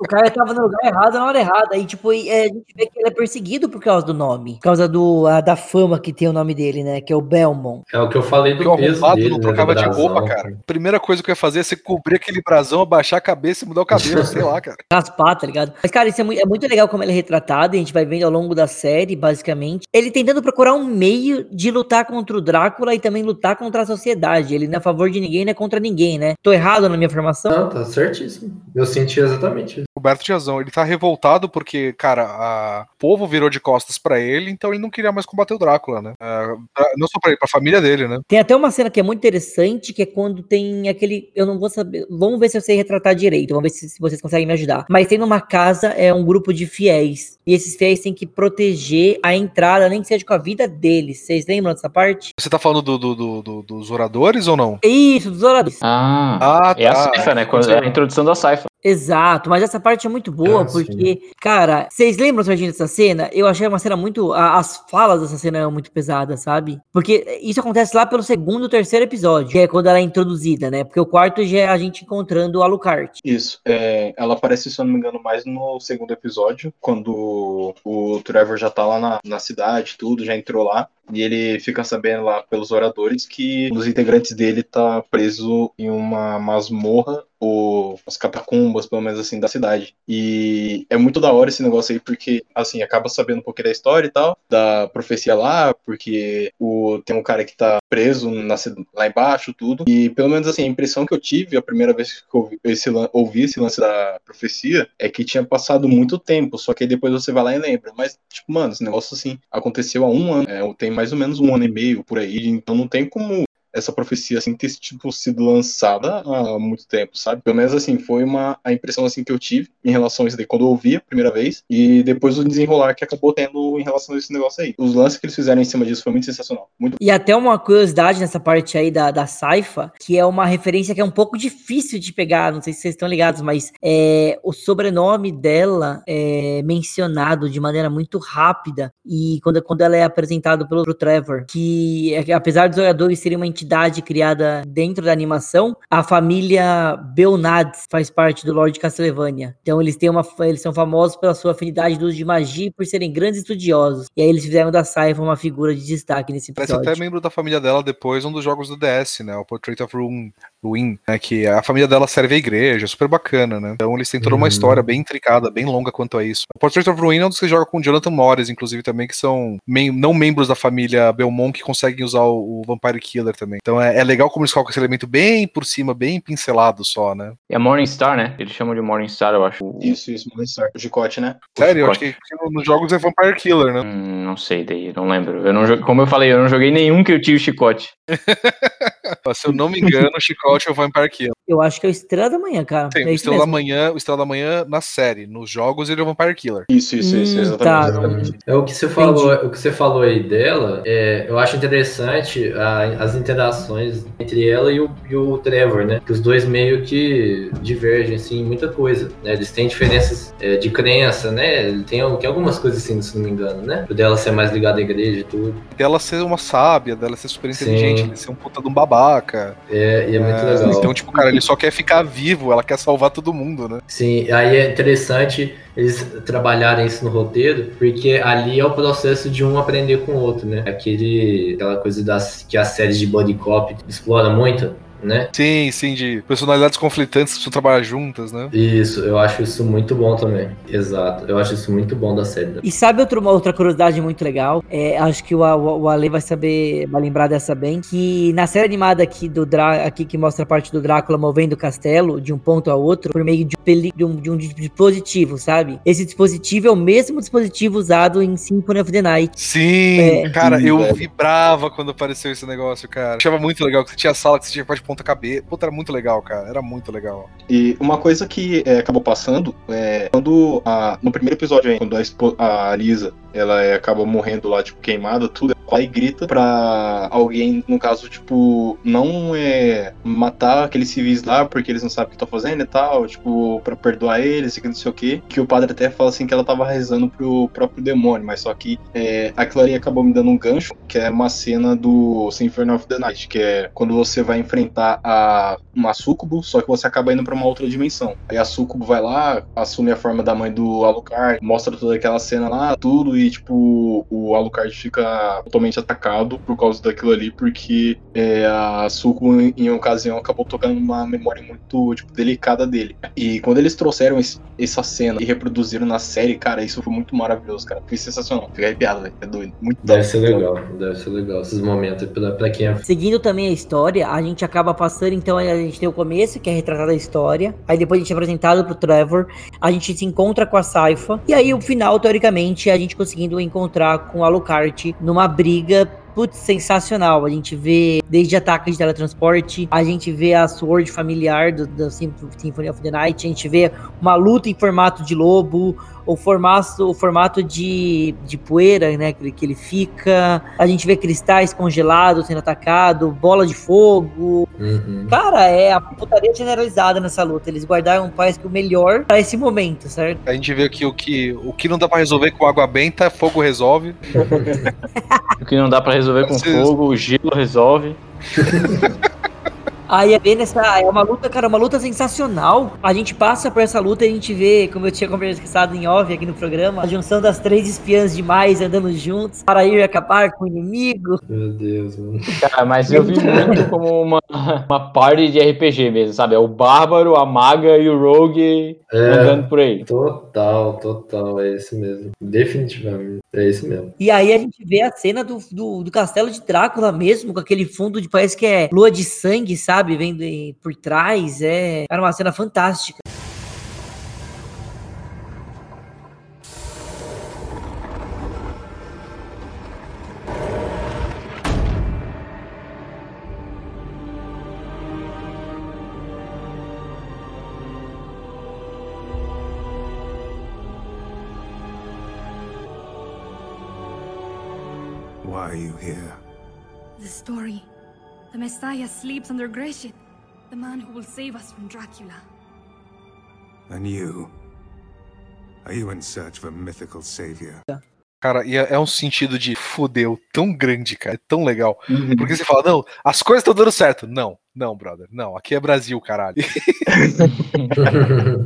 O cara tava no lugar errado na hora errada. E, tipo, é, a gente vê que ele é perseguido por causa do nome. Por causa do, a- da fama que tem o nome dele, né? Que é o Belmont. É o que eu falei do Porque o peso dele, não né, trocava de roupa, cara. Primeira coisa que eu ia fazer é você cobrir aquele brasão, abaixar a cabeça e mudar o cabelo, sei lá, cara. raspar, tá ligado? Mas, cara, isso é muito, é muito legal como ele é retratado, e a gente vai vendo ao longo da série, basicamente. Ele tentando procurar um meio de lutar contra o Drácula e também lutar contra a sociedade. Ele não é a favor de ninguém, não é contra ninguém, né? Tô errado na minha formação? Não, tá certíssimo. Eu senti exatamente isso. Roberto tinha razão. Ele tá revoltado porque, cara, a- o povo virou de costas pra ele, então ele não queria mais combater o Drácula, né? Pra- não só pra ele, pra família dele, né? Tem até uma cena que é muito interessante, que é quando tem aquele. Eu não vou saber. Vamos ver se eu sei retratar direito. Vamos ver se, se vocês conseguem me ajudar. Mas tem numa casa é um grupo de fiéis. E esses fiéis têm que proteger a entrada, nem que seja com a vida deles. Vocês lembram dessa parte? Você tá falando do, do- do- do- dos oradores ou não? Isso, dos oradores. Ah, Ah, é a Saifa, né? Quando, é a introdução da Saifa. Exato, mas essa parte é muito boa, Ah, sim. porque, cara, vocês lembram, Serginho, dessa cena? Eu achei uma cena muito. a- as falas dessa cena eram muito pesadas, sabe? Porque isso acontece lá pelo segundo ou terceiro episódio, que é quando ela é introduzida, né? Porque o quarto já é a gente encontrando o Alucard. Isso. É, ela aparece, se eu não me engano, mais no segundo episódio, quando o Trevor já tá lá na, na cidade, tudo, já entrou lá. E ele fica sabendo lá pelos oradores que um dos integrantes dele tá preso em uma masmorra, ou as catacumbas, pelo menos assim, da cidade. E é muito da hora esse negócio aí, porque, assim, acaba sabendo um pouquinho da história e tal, da profecia lá, porque o, tem um cara que tá preso na lá embaixo, tudo. E pelo menos assim, a impressão que eu tive a primeira vez que eu ouvi esse, ouvi esse lance da profecia é que tinha passado muito tempo, só que depois você vai lá e lembra. Mas, tipo, mano, esse negócio assim aconteceu há um ano, é, tem mais ou menos um ano e meio por aí, então não tem como essa profecia assim ter tipo sido lançada há muito tempo, sabe? Pelo menos assim foi uma a impressão assim que eu tive em relação a isso daí quando eu ouvi a primeira vez e depois o desenrolar que acabou tendo em relação a esse negócio aí. Os lances que eles fizeram em cima disso foi muito sensacional, muito E até uma curiosidade nessa parte aí da, da Saifa, que é uma referência que é um pouco difícil de pegar, não sei se vocês estão ligados, mas é, o sobrenome dela é mencionado de maneira muito rápida e quando, quando ela é apresentada pelo Trevor, que é apesar dos jogadores serem uma entidade criada dentro da animação, a família Belnads faz parte do Lord Castlevania. Então eles têm uma eles são famosos pela sua afinidade do uso de magia e por serem grandes estudiosos. E aí eles fizeram da Saifa uma figura de destaque nesse Parece episódio. até membro da família dela depois, um dos jogos do DS, né? O Portrait of Ruin, Ruin né? Que a família dela serve a igreja, super bacana, né? Então eles têm toda uma Uhum. história bem intricada, bem longa quanto a isso. O Portrait of Ruin é um dos que joga com o Jonathan Morris, inclusive, também, que são mem- não membros da família Belmont que conseguem usar o, o Vampire Killer também. Então é, é legal como eles colocam esse elemento bem por cima, bem pincelado só, né? É Morningstar, né? Eles chamam de Morningstar, eu acho. Isso, isso, certo. O chicote, né? Sério, eu acho que, que nos jogos é Vampire Killer, né? Hum, não sei daí, não lembro. Eu não como eu falei, eu não joguei nenhum que eu tive chicote. Se eu não me engano, o Chicote é o Vampire Killer. Eu acho que é o Estrela da Manhã, cara. Sim, é o isso Estrela da mesmo. Manhã, o Estrela da Manhã na série. Nos jogos ele é o Vampire Killer. Isso, isso, isso, Hum, exatamente. tá. exatamente. É o que você falou, o que você falou aí dela, é, eu acho interessante a- as interações entre ela e o, e o Trevor, né? Que os dois meio que divergem assim em muita coisa, né? Eles têm diferenças é, de crença, né? Tem, tem algumas coisas assim, se não me engano, né? O dela ser mais ligada à igreja e tudo. Dela ser uma sábia, dela ser super Sim. inteligente, ele ser um puta de um babaca. É, e é muito É, legal. Então, tipo, cara, ele só quer ficar vivo, ela quer salvar todo mundo, né? Sim, aí é interessante eles trabalharem isso no roteiro, porque ali é o processo de um aprender com o outro, né? Aquele, aquela coisa das, que as séries de body cop explora muito, né? Sim, sim, de personalidades conflitantes que precisam trabalhar juntas, né? Isso, eu acho isso muito bom também. Exato, eu acho isso muito bom da série. E sabe outra, uma outra curiosidade muito legal? É, acho que o, o, o Ale vai saber, vai lembrar dessa bem, que na série animada aqui do Drá, aqui que mostra a parte do Drácula movendo o castelo de um ponto a outro por meio de, peli- de um, de um dispositivo, sabe? Esse dispositivo é o mesmo dispositivo usado em Symphony of the Night. Sim, É. cara, Sim, eu velho. vibrava quando apareceu esse negócio, cara. Achava muito legal que você tinha sala que você tinha tipo ponta cabeça. Puta, era muito legal, cara. Era muito legal. E uma coisa que é, acabou passando é quando a- no primeiro episódio quando a, a Lisa ela é, acaba morrendo lá, tipo, queimada, tudo, e grita pra alguém, no caso, tipo, não é matar aqueles civis lá porque eles não sabem o que estão fazendo e tal, tipo, pra perdoar eles e que não sei o que. Que o padre até fala assim que ela tava rezando pro próprio demônio, mas só que é, aquilo ali acabou me dando um gancho, que é uma cena do Symphony of the Night, que é quando você vai enfrentar a uma sucubo, só que você acaba indo pra uma outra dimensão. Aí a sucubo vai lá, assume a forma da mãe do Alucard, mostra toda aquela cena lá, tudo, e tipo, o Alucard fica totalmente atacado por causa daquilo ali, porque é, a sucubo, em, em ocasião, acabou tocando uma memória muito, tipo, delicada dele. E quando eles trouxeram esse- essa cena e reproduziram na série, cara, isso foi muito maravilhoso, cara. Foi sensacional. Fiquei arrepiado, velho. É doido. Muito Deve top. ser legal, deve ser legal. Esses momentos pra, pra quem é Seguindo também a história, a gente acaba passando, então a gente tem o começo, que é retratado a história, aí depois a gente é apresentado pro Trevor, a gente se encontra com a Saifa, e aí o final, teoricamente, é a gente conseguindo encontrar com a Alucard numa briga Putz, sensacional. A gente vê desde ataques de teletransporte, a gente vê a Sword familiar do, do Sym- Symphony of the Night, a gente vê uma luta em formato de lobo, o formato, o formato de, de poeira, né, que, ele- que ele fica. A gente vê cristais congelados sendo atacado, bola de fogo. Uhum. Cara, é a putaria generalizada nessa luta. Eles guardaram, parece que o melhor pra esse momento, certo? A gente vê que o que, o que não dá pra resolver com água benta, fogo resolve. O que não dá pra resolver com Preciso. fogo, o gelo resolve. Aí é bem nessa. É uma luta, cara, uma luta sensacional. A gente passa por essa luta e a gente vê, como eu tinha conversado em off aqui no programa, a junção das três espiãs demais andando juntos para ir acabar com o inimigo. Meu Deus, mano. Cara, mas eu vi muito como uma, uma party de RPG mesmo, sabe? É o Bárbaro, a Maga e o Rogue É, andando por aí. total, total, é esse mesmo. Definitivamente, é esse mesmo. E aí a gente vê a cena do, do, do castelo de Drácula mesmo, com aquele fundo de parece que é lua de sangue, sabe? Vendo aí por trás. É, era uma cena fantástica. Why are you here? The story. The Messiah sleeps under Greshit, the man who will save us from Dracula. And you? Are you in search of a mythical savior? Cara, e é, é um sentido de fudeu tão grande, cara. É tão legal. Porque você fala, não, as coisas estão dando certo. Não, não, brother. Não, aqui é Brasil, caralho.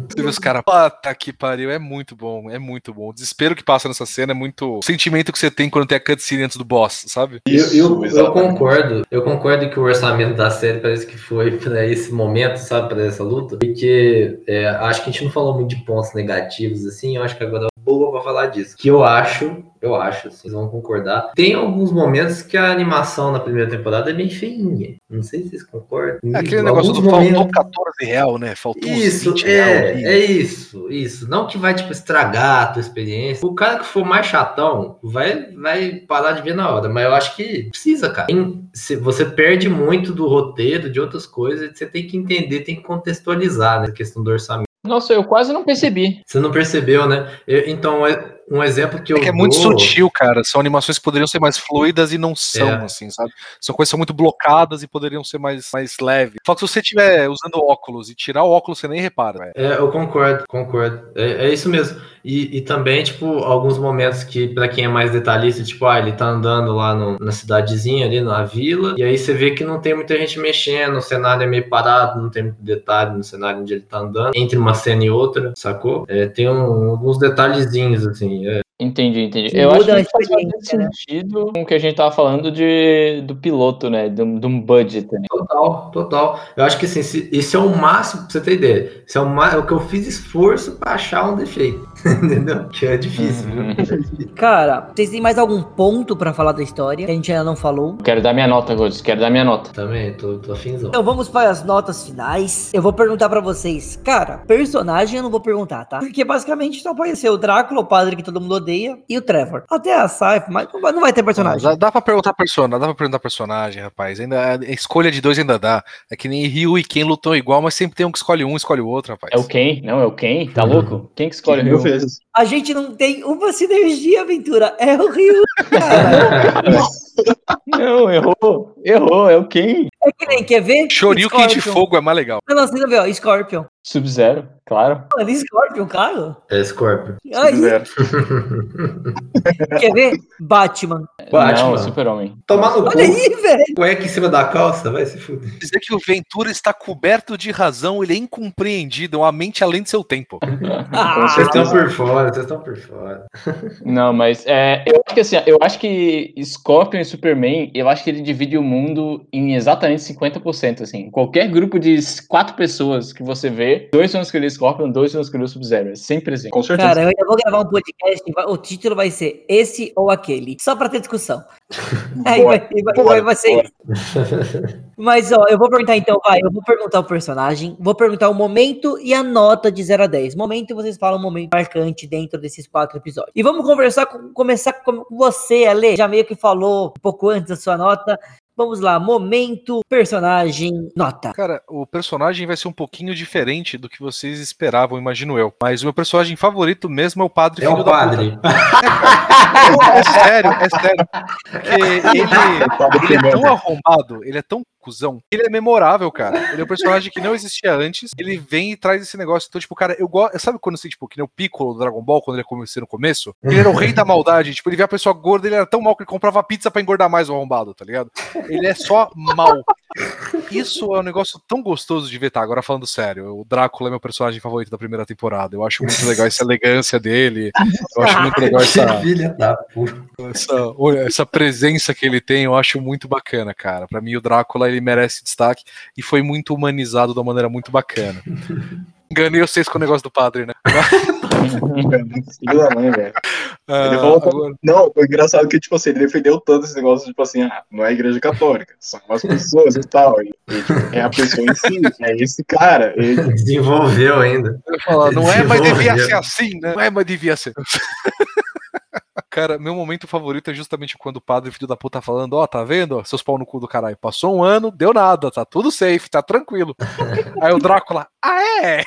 Você vê os caras, puta que pariu, é muito bom, é muito bom. O desespero que passa nessa cena é muito. O sentimento que você tem quando tem a cutscene antes do boss, sabe? Eu, eu, eu exatamente. concordo, eu concordo que o orçamento da série parece que foi pra esse momento, sabe, pra essa luta, porque é, acho que a gente não falou muito de pontos negativos, assim, eu acho que agora é boa pra falar disso. Que eu acho, eu acho, vocês vão concordar, tem alguns momentos que a animação na primeira temporada é bem feinha, não sei se vocês concordam. É aquele Alguns negócio do momentos- faltou 14 real, né? Faltou uns Isso, 20 real é, é isso, isso. Não que vai, tipo, estragar a tua experiência. O cara que for mais chatão vai, vai parar de ver na hora, mas eu acho que precisa, cara. Tem- se- você perde muito do roteiro, de outras coisas, você tem que entender, tem que contextualizar, né? A questão do orçamento. Nossa, eu quase não percebi. Você não percebeu, né? Eu- então, é um exemplo que eu É que é muito dou- sutil, cara. São animações que poderiam ser mais fluidas e não são, É. assim, sabe? São coisas que são muito blocadas e poderiam ser mais, mais leves. Só que se você estiver usando óculos e tirar o óculos, você nem repara, velho. É, eu concordo, concordo. É, é isso mesmo. E, e também, tipo, alguns momentos que, pra quem é mais detalhista, tipo, ah, ele tá andando lá no- na cidadezinha ali, na vila, e aí você vê que não tem muita gente mexendo, o cenário é meio parado, não tem muito detalhe no cenário onde ele tá andando, entre uma cena e outra, sacou? É, tem um- alguns detalhezinhos, assim, é. Entendi, entendi. Que eu acho que faz bastante né? sentido com o que a gente tava falando de, do piloto, né? De um, de um budget, né? Total, total. Eu acho que assim, se- esse é o máximo, pra você ter ideia. Esse é o, é o que eu fiz esforço pra achar um defeito. Entendeu? Que é difícil, Uhum. viu? Cara, vocês têm mais algum ponto pra falar da história que a gente ainda não falou? Quero dar minha nota, Godes. Quero dar minha nota. Também, tô, tô afinzão. Então vamos para as notas finais. Eu vou perguntar pra vocês. Cara, personagem eu não vou perguntar, tá? Porque basicamente só apareceu o Drácula, o padre que todo mundo odeia, e o Trevor. Até a Saifa, mas não vai- não ter personagem. Dá, dá pra perguntar personagem, dá pra perguntar personagem, rapaz. Ainda, a escolha de dois ainda dá. É que nem Ryu e Ken lutam igual, mas sempre tem um que escolhe um, escolhe o outro, rapaz. É o Ken? Não, é o Ken? Tá louco? Quem que escolhe o Mil Ryu? vezes. A gente não tem uma sinergia, aventura. É o Ryu, cara. Não, errou. Errou, é o Ken. É que nem, quer ver? Shoryuken de Scorpion. fogo é mais legal. Não, não, você não vê, ó, Scorpion. Sub-Zero, claro. Mano, Scorpion, cara. É Scorpio. Aí, Zero. quer ver? Batman. Batman. Não, Super-Homem. Tomar no cu. Olha aí, velho. Cueca em cima da calça, vai se fuder. Dizer que o Ventura está coberto de razão, ele é incompreendido, é uma mente além de seu tempo. Ah, Vocês estão por fora, vocês estão por fora. Não, mas é, eu acho que assim, eu acho que Scorpion Superman, eu acho que ele divide o mundo em exatamente 50%, assim. Qualquer grupo de quatro pessoas que você vê, dois vão escolher Scorpion, dois vão escolher Sub-Zero. É sempre assim. Com certeza. Cara, eu ainda vou gravar um podcast. O título vai ser esse ou aquele. Só pra ter discussão. Aí vai, vai- vai- vai ser isso. Mas, ó, eu vou perguntar então, vai. Eu vou perguntar o personagem, vou perguntar o momento e a nota de 0 a 10. Momento, vocês falam um momento marcante dentro desses quatro episódios. E vamos conversar com, começar com você, Ale. Já meio que falou um pouco antes da sua nota. Vamos lá, momento, personagem, nota. Cara, o personagem vai ser um pouquinho diferente do que vocês esperavam, imagino eu. Mas o meu personagem favorito mesmo é o padre É filho o da padre. puta. É sério, é sério. Porque ele, ele é tão arrombado, ele é tão cuzão, que ele é memorável, cara. Ele é um personagem que não existia antes, ele vem e traz esse negócio. Então, tipo, cara, eu gosto. Sabe quando você, tipo, que nem o Piccolo do Dragon Ball, quando ele começou no começo? Ele era o rei da maldade. Tipo, ele via a pessoa gorda, ele era tão mal que ele comprava pizza pra engordar mais o arrombado, tá ligado? Ele é só mal. Isso é um negócio tão gostoso de ver, tá? Agora falando sério, o Drácula é meu personagem favorito da primeira temporada. Eu acho muito legal essa elegância dele. Eu acho muito legal essa, essa, essa presença que ele tem, eu acho muito bacana, cara. Pra mim, o Drácula ele merece destaque e foi muito humanizado de uma maneira muito bacana. Enganei vocês com o negócio do padre, né? Filho da mãe, velho. Ah, Ele falou- agora- Não, o engraçado é que, tipo assim, ele defendeu tanto esse negócio, tipo assim, ah, não é a igreja católica, são as pessoas e tal. E, e, tipo, é a pessoa em si, é esse cara. Ele, Desenvolveu ainda. eu falar, não é, mas devia ser assim, né? Não é, mas devia ser. Cara, meu momento favorito é justamente quando o padre filho da puta tá falando, ó, tá vendo? ó, Seus pau no cu do caralho. Passou um ano, deu nada, tá tudo safe, tá tranquilo. Aí o Drácula, ah é?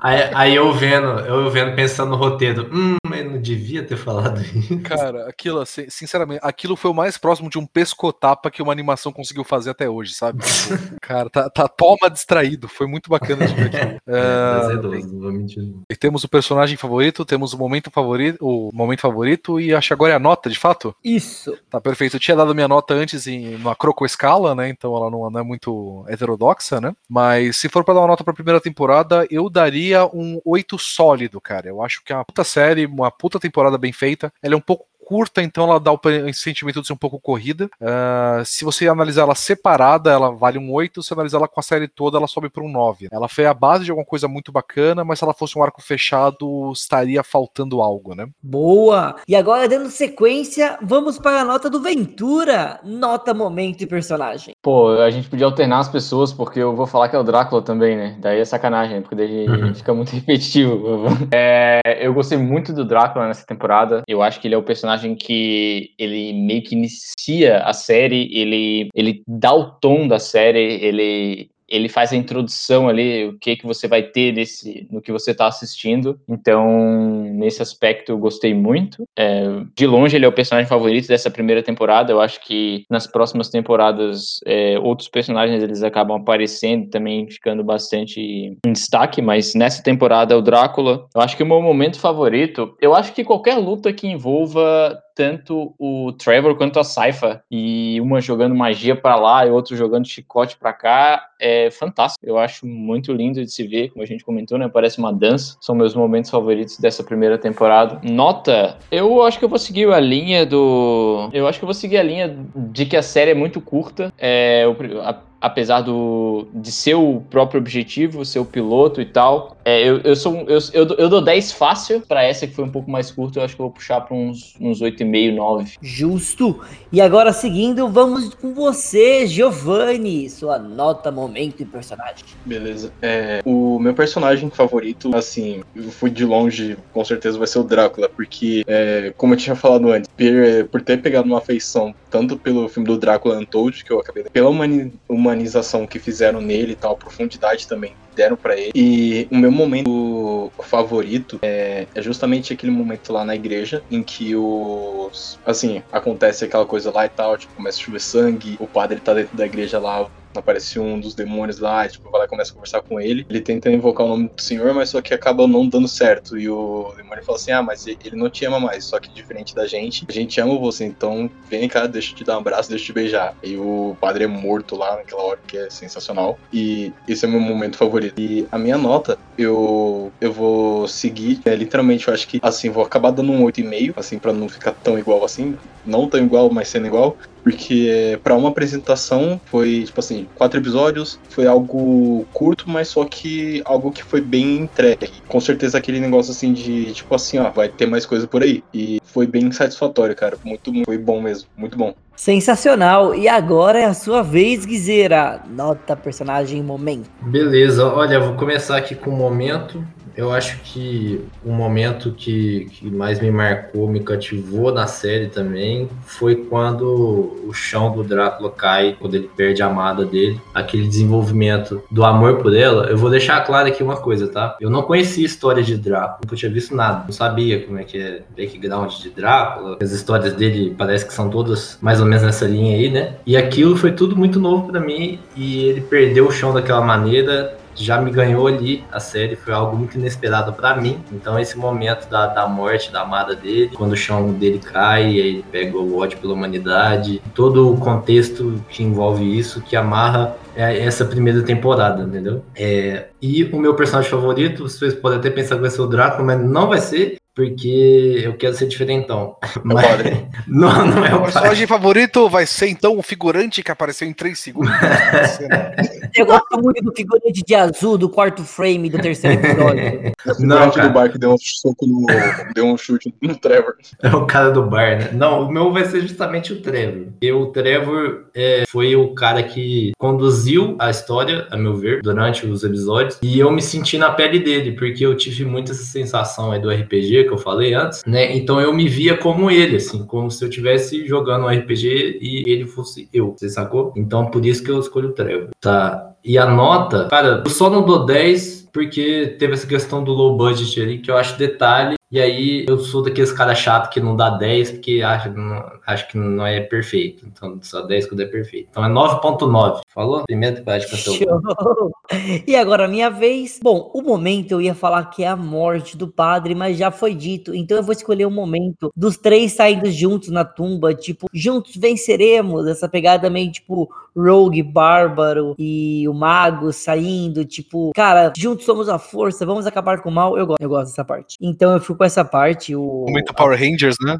Aí, aí eu vendo, eu vendo pensando no roteiro, hum, mas não devia ter falado isso. Cara, aquilo, assim, sinceramente, aquilo foi o mais próximo de um pescotapa que uma animação conseguiu fazer até hoje, sabe? Tipo, cara, tá, tá toma distraído. Foi muito bacana de ver aquilo. É, azedoso, não vou mentir. não. e temos o personagem favorito, temos o momento favorito, o momento favorito e acho que agora é a nota, de fato. Isso. Tá perfeito. Eu tinha dado minha nota antes em uma crocoescala, né? Então ela não, não é muito heterodoxa, né? Mas se for pra dar uma nota pra primeira temporada, eu daria um 8 sólido, cara. Eu acho que é uma puta série, uma puta temporada bem feita. Ela é um pouco curta, então ela dá o sentimento de ser um pouco corrida. Ah, se você analisar ela separada, ela vale um 8. Se analisar ela com a série toda, ela sobe para um 9. Ela foi a base de alguma coisa muito bacana, mas se ela fosse um arco fechado, estaria faltando algo, né? Boa! E agora, dando sequência, vamos para a nota do Ventura. Nota, momento e personagem. Pô, a gente podia alternar as pessoas, porque eu vou falar que é o Drácula também, né? Daí é sacanagem, porque daí Uhum. fica muito repetitivo. É, eu gostei muito do Drácula nessa temporada. Eu acho que ele é o personagem que ele meio que inicia a série, ele, ele dá o tom da série, ele ele faz a introdução ali, o que que você vai ter nesse, no que você está assistindo. Então, nesse aspecto, eu gostei muito. É, de longe, ele é o personagem favorito dessa primeira temporada. Eu acho que nas próximas temporadas, é, outros personagens eles acabam aparecendo também, ficando bastante em destaque. Mas nessa temporada, o Drácula. Eu acho que o meu momento favorito. Eu acho que qualquer luta que envolva tanto o Trevor quanto a Saifa e uma jogando magia para lá e outro jogando chicote para cá é fantástico. Eu acho muito lindo de se ver, como a gente comentou, né? Parece uma dança. São meus momentos favoritos dessa primeira temporada. Nota, eu acho que eu vou seguir a linha do, eu acho que eu vou seguir a linha de que a série é muito curta. É, a apesar do, de ser o próprio objetivo, ser o piloto e tal. É, eu, eu, sou, eu, eu, dou- eu dou 10 fácil pra essa que foi um pouco mais curta. Eu acho que eu vou puxar pra uns, uns 8,5, 9. Justo. E agora, seguindo, vamos com você, Giovanni. Sua nota, momento e personagem. Beleza. É, o meu personagem favorito, assim, eu fui de longe, com certeza vai ser o Drácula, porque, é, como eu tinha falado antes, per- por ter pegado uma afeição tanto pelo filme do Drácula Untold, que eu acabei, pela humani- humanização que fizeram nele e tal, profundidade também deram pra ele. E o meu momento favorito é, é justamente aquele momento lá na igreja em que os, assim, acontece aquela coisa lá e tal, tipo, começa a chover sangue, o padre tá dentro da igreja lá, aparece um dos demônios lá, e, tipo, vai lá e começa a conversar com ele. Ele tenta invocar o nome do Senhor, mas só que acaba não dando certo. E o demônio fala assim: Ah, mas ele não te ama mais, só que diferente da gente, a gente ama você, então vem cá, deixa eu te dar um abraço, deixa eu te beijar. E o padre é morto lá naquela hora, que é sensacional. E esse é o meu momento favorito. E a minha nota, eu, eu vou seguir, é, literalmente, eu acho que, assim, vou acabar dando um 8,5, assim, pra não ficar tão igual assim. Não tão igual, mas sendo igual porque para uma apresentação foi tipo assim quatro episódios foi algo curto mas só que algo que foi bem entregue com certeza aquele negócio assim de tipo assim ó vai ter mais coisa por aí e foi bem satisfatório cara muito, muito foi bom mesmo muito bom Sensacional. E agora é a sua vez, Guizeira. Nota, personagem, momento. Beleza, olha, vou começar aqui com um momento. Eu acho que o momento que, que mais me marcou, me cativou na série também, foi quando o chão do Drácula cai, quando ele perde a amada dele. Aquele desenvolvimento do amor por ela. Eu vou deixar claro aqui uma coisa, tá? Eu não conhecia história de Drácula, nunca tinha visto nada. Não sabia como é que é background de Drácula. As histórias dele parece que são todas mais ou menos nessa linha aí, né? E aquilo foi tudo muito novo pra mim e ele perdeu o chão daquela maneira já me ganhou ali a série, foi algo muito inesperado pra mim. Então esse momento da, da morte da amada dele, quando o chão dele cai, ele pega o ódio pela humanidade, todo o contexto que envolve isso, que amarra é, essa primeira temporada, entendeu? É, e o meu personagem favorito, vocês podem até pensar que vai ser o Drácula, mas não vai ser, porque eu quero ser diferentão. Mas, padre. não, não é O o padre. personagem favorito vai ser então o figurante que apareceu em 3 segundos. Eu gosto muito do figurante de azul do quarto frame do terceiro episódio. Não, não cara. do bar que deu um soco no deu um chute no Trevor É o cara do bar, né? Não, o meu vai ser justamente o Trevor. E o Trevor é, foi o cara que conduziu a história, a meu ver, durante os episódios. E eu me senti na pele dele, porque eu tive muito essa sensação aí do RPG que eu falei antes, né? Então eu me via como ele, assim, como se eu estivesse jogando um RPG e ele fosse eu, você sacou? Então por isso que eu escolho o Trevor. Tá. E a nota, cara, eu só não dou 10 porque teve essa questão do low budget ali, que eu acho detalhe. E aí eu sou daqueles caras chato que não dá 10 porque acho, não, acho que não é perfeito. Então só 10 quando é perfeito. Então é 9.9. Falou? Primeira temporada de. Show! E agora minha vez. Bom, o momento eu ia falar que é a morte do padre, mas já foi dito. Então eu vou escolher o momento dos três saindo juntos na tumba, tipo, juntos venceremos. Essa pegada meio tipo Rogue, Bárbaro e o Mago saindo, tipo, cara, juntos somos a força, vamos acabar com o mal. Eu gosto, eu gosto dessa parte. Então eu fui com essa parte. O... Momento Power Rangers, né?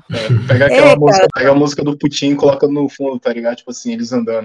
pega aquela É, música pega a música do Putin e coloca no fundo tá ligado tipo assim eles andando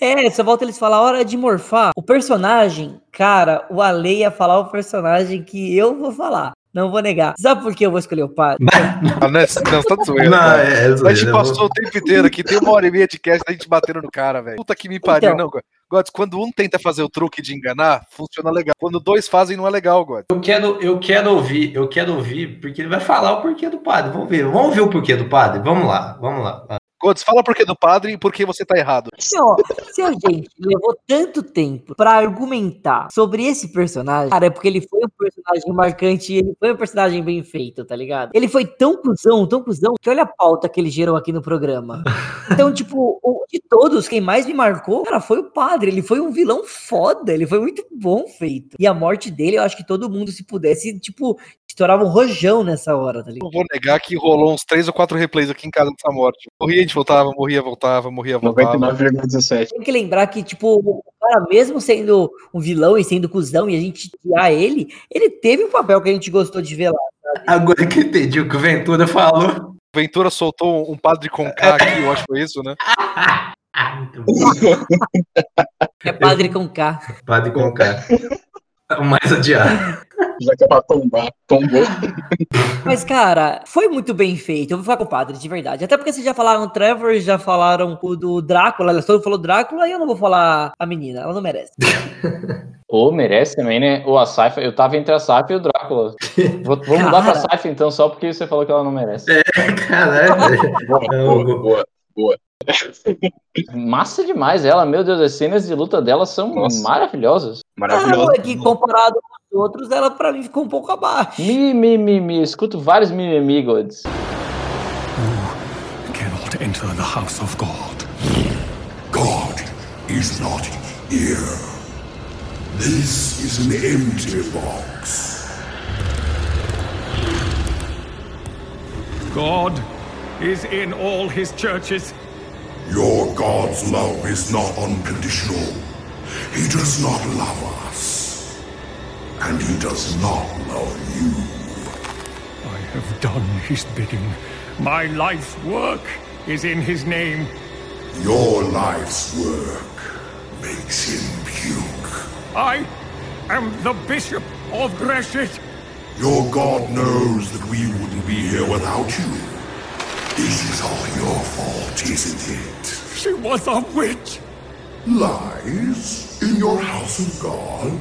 É, só volta eles falar hora de morfar. O personagem, cara, o Ale ia falar o personagem que eu vou falar. Não vou negar. Sabe por que eu vou escolher o padre? Ah, né? Não, você tá zoando. Não, cara. é, é A gente passou o tempo inteiro aqui, tem uma hora e meia de cast, a gente batendo no cara, velho. Puta que me pariu, Então. não, God. Gods, quando um tenta fazer o truque de enganar, funciona legal. Quando dois fazem, não é legal, God. Eu quero, eu quero ouvir, eu quero ouvir, porque ele vai falar o porquê do padre. Vamos ver, vamos ver o porquê do padre. Vamos lá, vamos lá. Gods, fala por que do padre e por que você tá errado. Assim, ó, se a gente levou tanto tempo pra argumentar sobre esse personagem, cara, é porque ele foi um personagem marcante e ele foi um personagem bem feito, tá ligado? Ele foi tão cuzão, tão cuzão, que olha a pauta que ele gerou aqui no programa. Então, tipo, o- de todos, quem mais me marcou, cara, foi o padre. Ele foi um vilão foda, ele foi muito bom feito. E a morte dele, eu acho que todo mundo, se pudesse, tipo, estourava um rojão nessa hora, tá ligado? Não vou negar que rolou uns três ou quatro replays aqui em casa dessa morte. Morria, a gente voltava, morria, voltava, morria, voltava. 99,17 Tem que lembrar que, tipo, o cara, mesmo sendo um vilão e sendo cuzão, e a gente tirar ele, ele teve um papel que a gente gostou de ver lá. Agora que eu entendi o que o Ventura falou. Ventura soltou um padre com K aqui, eu acho que foi isso, né? Muito bom. É padre com K. Padre com K. O mais odiado. Já que é pra tombar, tombou. Mas, cara, foi muito bem feito. Eu vou falar com o padre, de verdade. Até porque vocês já falaram o Trevor, já falaram o do Drácula. Todo mundo falou Drácula e eu não vou falar a menina. Ela não merece. Ou merece também, né? Ou a Saifa. Eu tava entre a Saifa e o Drácula. Vou, vou mudar pra Cara. Saifa então, só porque você falou que ela não merece. Caralho. velho. Boa, boa. Massa demais ela, meu Deus, as cenas de luta dela são Nossa. maravilhosas. Não, Maravilhoso. é que comparado com os outros, ela pra mim ficou um pouco abaixo. Mi, mi, mi, mi. Escuto vários mimimi, Gods. Cannot enter the house of God. God is not here. This is an empty box. God is in all his churches. Your God's love is not unconditional. He does not love us. And he does not love you. I have done his bidding. My life's work is in his name. Your life's work makes him puke. I am the Bishop of Greshit. Your God knows that we wouldn't be here without you. This is all your fault, isn't it? She was a witch. Lies in your house of God?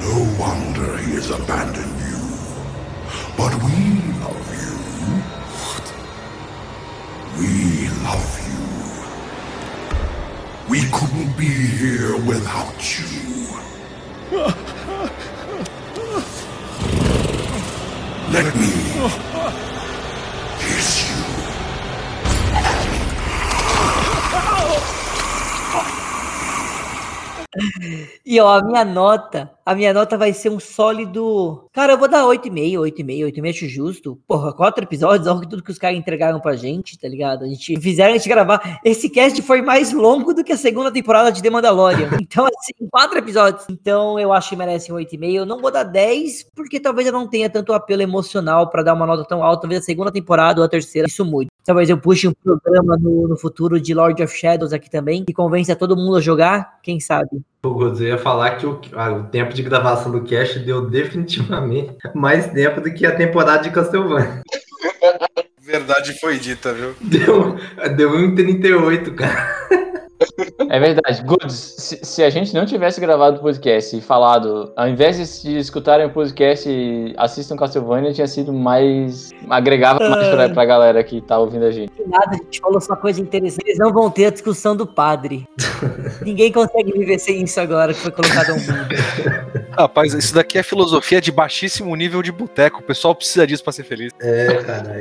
No wonder he has abandoned you. But we love you. What? We love you. We couldn't be here without you. Let me E ó, a minha nota, a minha nota vai ser um sólido. Cara, eu vou dar 8,5, 8,5, 8,5 acho justo. Porra, quatro episódios, olha tudo que os caras entregaram pra gente, tá ligado? A gente fizeram a gente gravar. Esse cast foi mais longo do que a segunda temporada de The Mandalorian. Então, assim, quatro episódios. Então, eu acho que merece um 8,5. Eu não vou dar 10, porque talvez eu não tenha tanto apelo emocional pra dar uma nota tão alta. Talvez a segunda temporada ou a terceira, isso mude. Talvez eu puxe um programa no, no futuro de Lord of Shadows aqui também, que convença todo mundo a jogar, quem sabe? O Godzo ia falar que o, ah, o tempo de gravação do cast deu definitivamente mais tempo do que a temporada de Castlevania. Verdade foi dita, viu? Deu, deu 1,38, cara. É verdade. Goods, se, se a gente não tivesse gravado o podcast e falado, ao invés de, escutarem o podcast, assistam Castlevania, tinha sido mais. agregava mais pra, pra galera que tá ouvindo a gente. Nada, a gente falou só coisa interessante. Eles não vão ter a discussão do padre. Ninguém consegue viver sem isso agora que foi colocado ao mundo. Rapaz, isso daqui é filosofia de baixíssimo nível de boteco. O pessoal precisa disso pra ser feliz. É, caralho.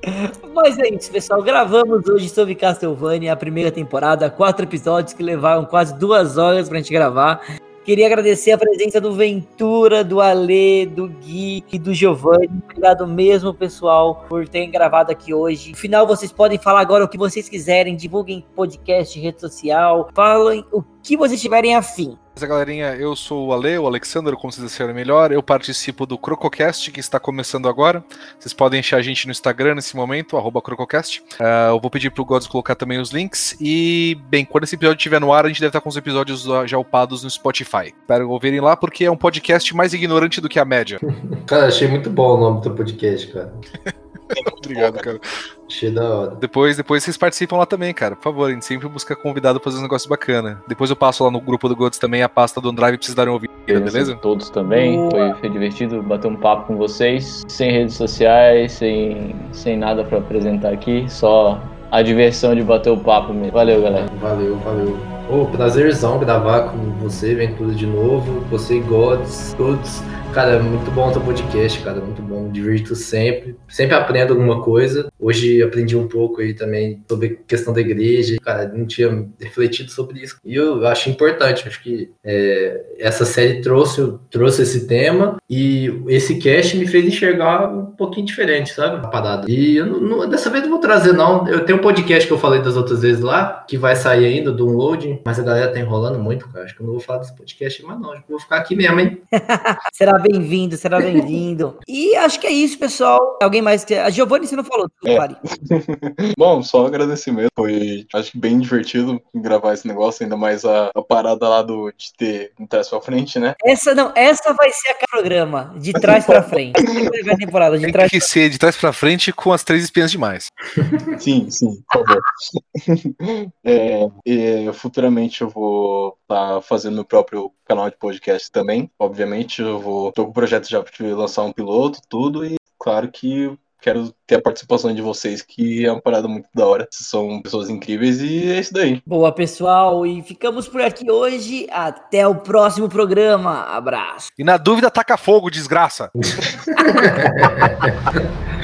Mas é isso, pessoal. Gravamos hoje sobre Castlevania, a primeira temporada, quatro episódios que levaram quase duas horas pra gente gravar. Queria agradecer a presença do Ventura, do Ale, do Gui e do Giovanni. Obrigado mesmo, pessoal, por terem gravado aqui hoje. No final, vocês podem falar agora o que vocês quiserem. Divulguem podcast, rede social. Falem o que vocês tiverem afim. Mas, galerinha, eu sou o Ale, o Alexander, como vocês acharem melhor. Eu participo do Crococast, que está começando agora. Vocês podem achar a gente no Instagram nesse momento, arroba Crococast. Ah, eu vou pedir pro Gods colocar também os links. E, bem, quando esse episódio estiver no ar, a gente deve estar com os episódios já upados no Spotify. Espero ouvirem lá, porque é um podcast mais ignorante do que a média. Cara, achei muito bom o nome do podcast, cara. Obrigado, cara. Achei da hora. Depois, depois vocês participam lá também, cara. Por favor, a gente sempre busca convidado pra fazer um negócio bacana. Depois eu passo lá no grupo do Gods também a pasta do OneDrive pra vocês darem uma ouvida, beleza? Todos também. Foi, foi divertido bater um papo com vocês. Sem redes sociais, sem, sem nada pra apresentar aqui. Só a diversão de bater o papo mesmo. Valeu, galera. Valeu, valeu. Ô, prazerzão gravar com você, Ventura, de novo. Você e Gods, todos. Cara, muito bom o teu podcast, cara. Muito bom. Divirto sempre. Sempre aprendo alguma coisa. Hoje aprendi um pouco aí também sobre questão da igreja. Cara, não tinha refletido sobre isso. E eu acho importante. Acho que é, essa série trouxe, trouxe esse tema. E esse cast me fez enxergar um pouquinho diferente, sabe? A parada. E eu não- não- dessa vez não vou trazer, não. Eu tenho um podcast que eu falei das outras vezes lá, que vai sair ainda, do Mas a galera tá enrolando muito, cara. Acho que eu não vou falar desse podcast mais, não. Acho que eu vou ficar aqui mesmo, hein? Será bem-vindo, será bem-vindo. E acho que é isso, pessoal. Alguém mais que. A Giovanni, você não falou tudo, É. Fari. Bom, só agradecimento. Foi, acho que bem divertido gravar esse negócio, ainda mais a, a parada lá do, de ter um trás pra frente, né? Essa não, essa vai ser a programa, de trás pra frente. Vai temporada, de Tem trás que ser de trás pra frente com as três espinhas demais. Sim, sim, por favor. É, e futuramente eu vou estar fazendo meu próprio canal de podcast também. Obviamente, eu vou. tô com o projeto já de lançar um piloto, tudo, e claro que quero ter a participação de vocês, que é uma parada muito da hora. Vocês são pessoas incríveis e é isso daí. Boa, pessoal, e ficamos por aqui hoje. Até o próximo programa. Abraço. E na dúvida, taca fogo, desgraça.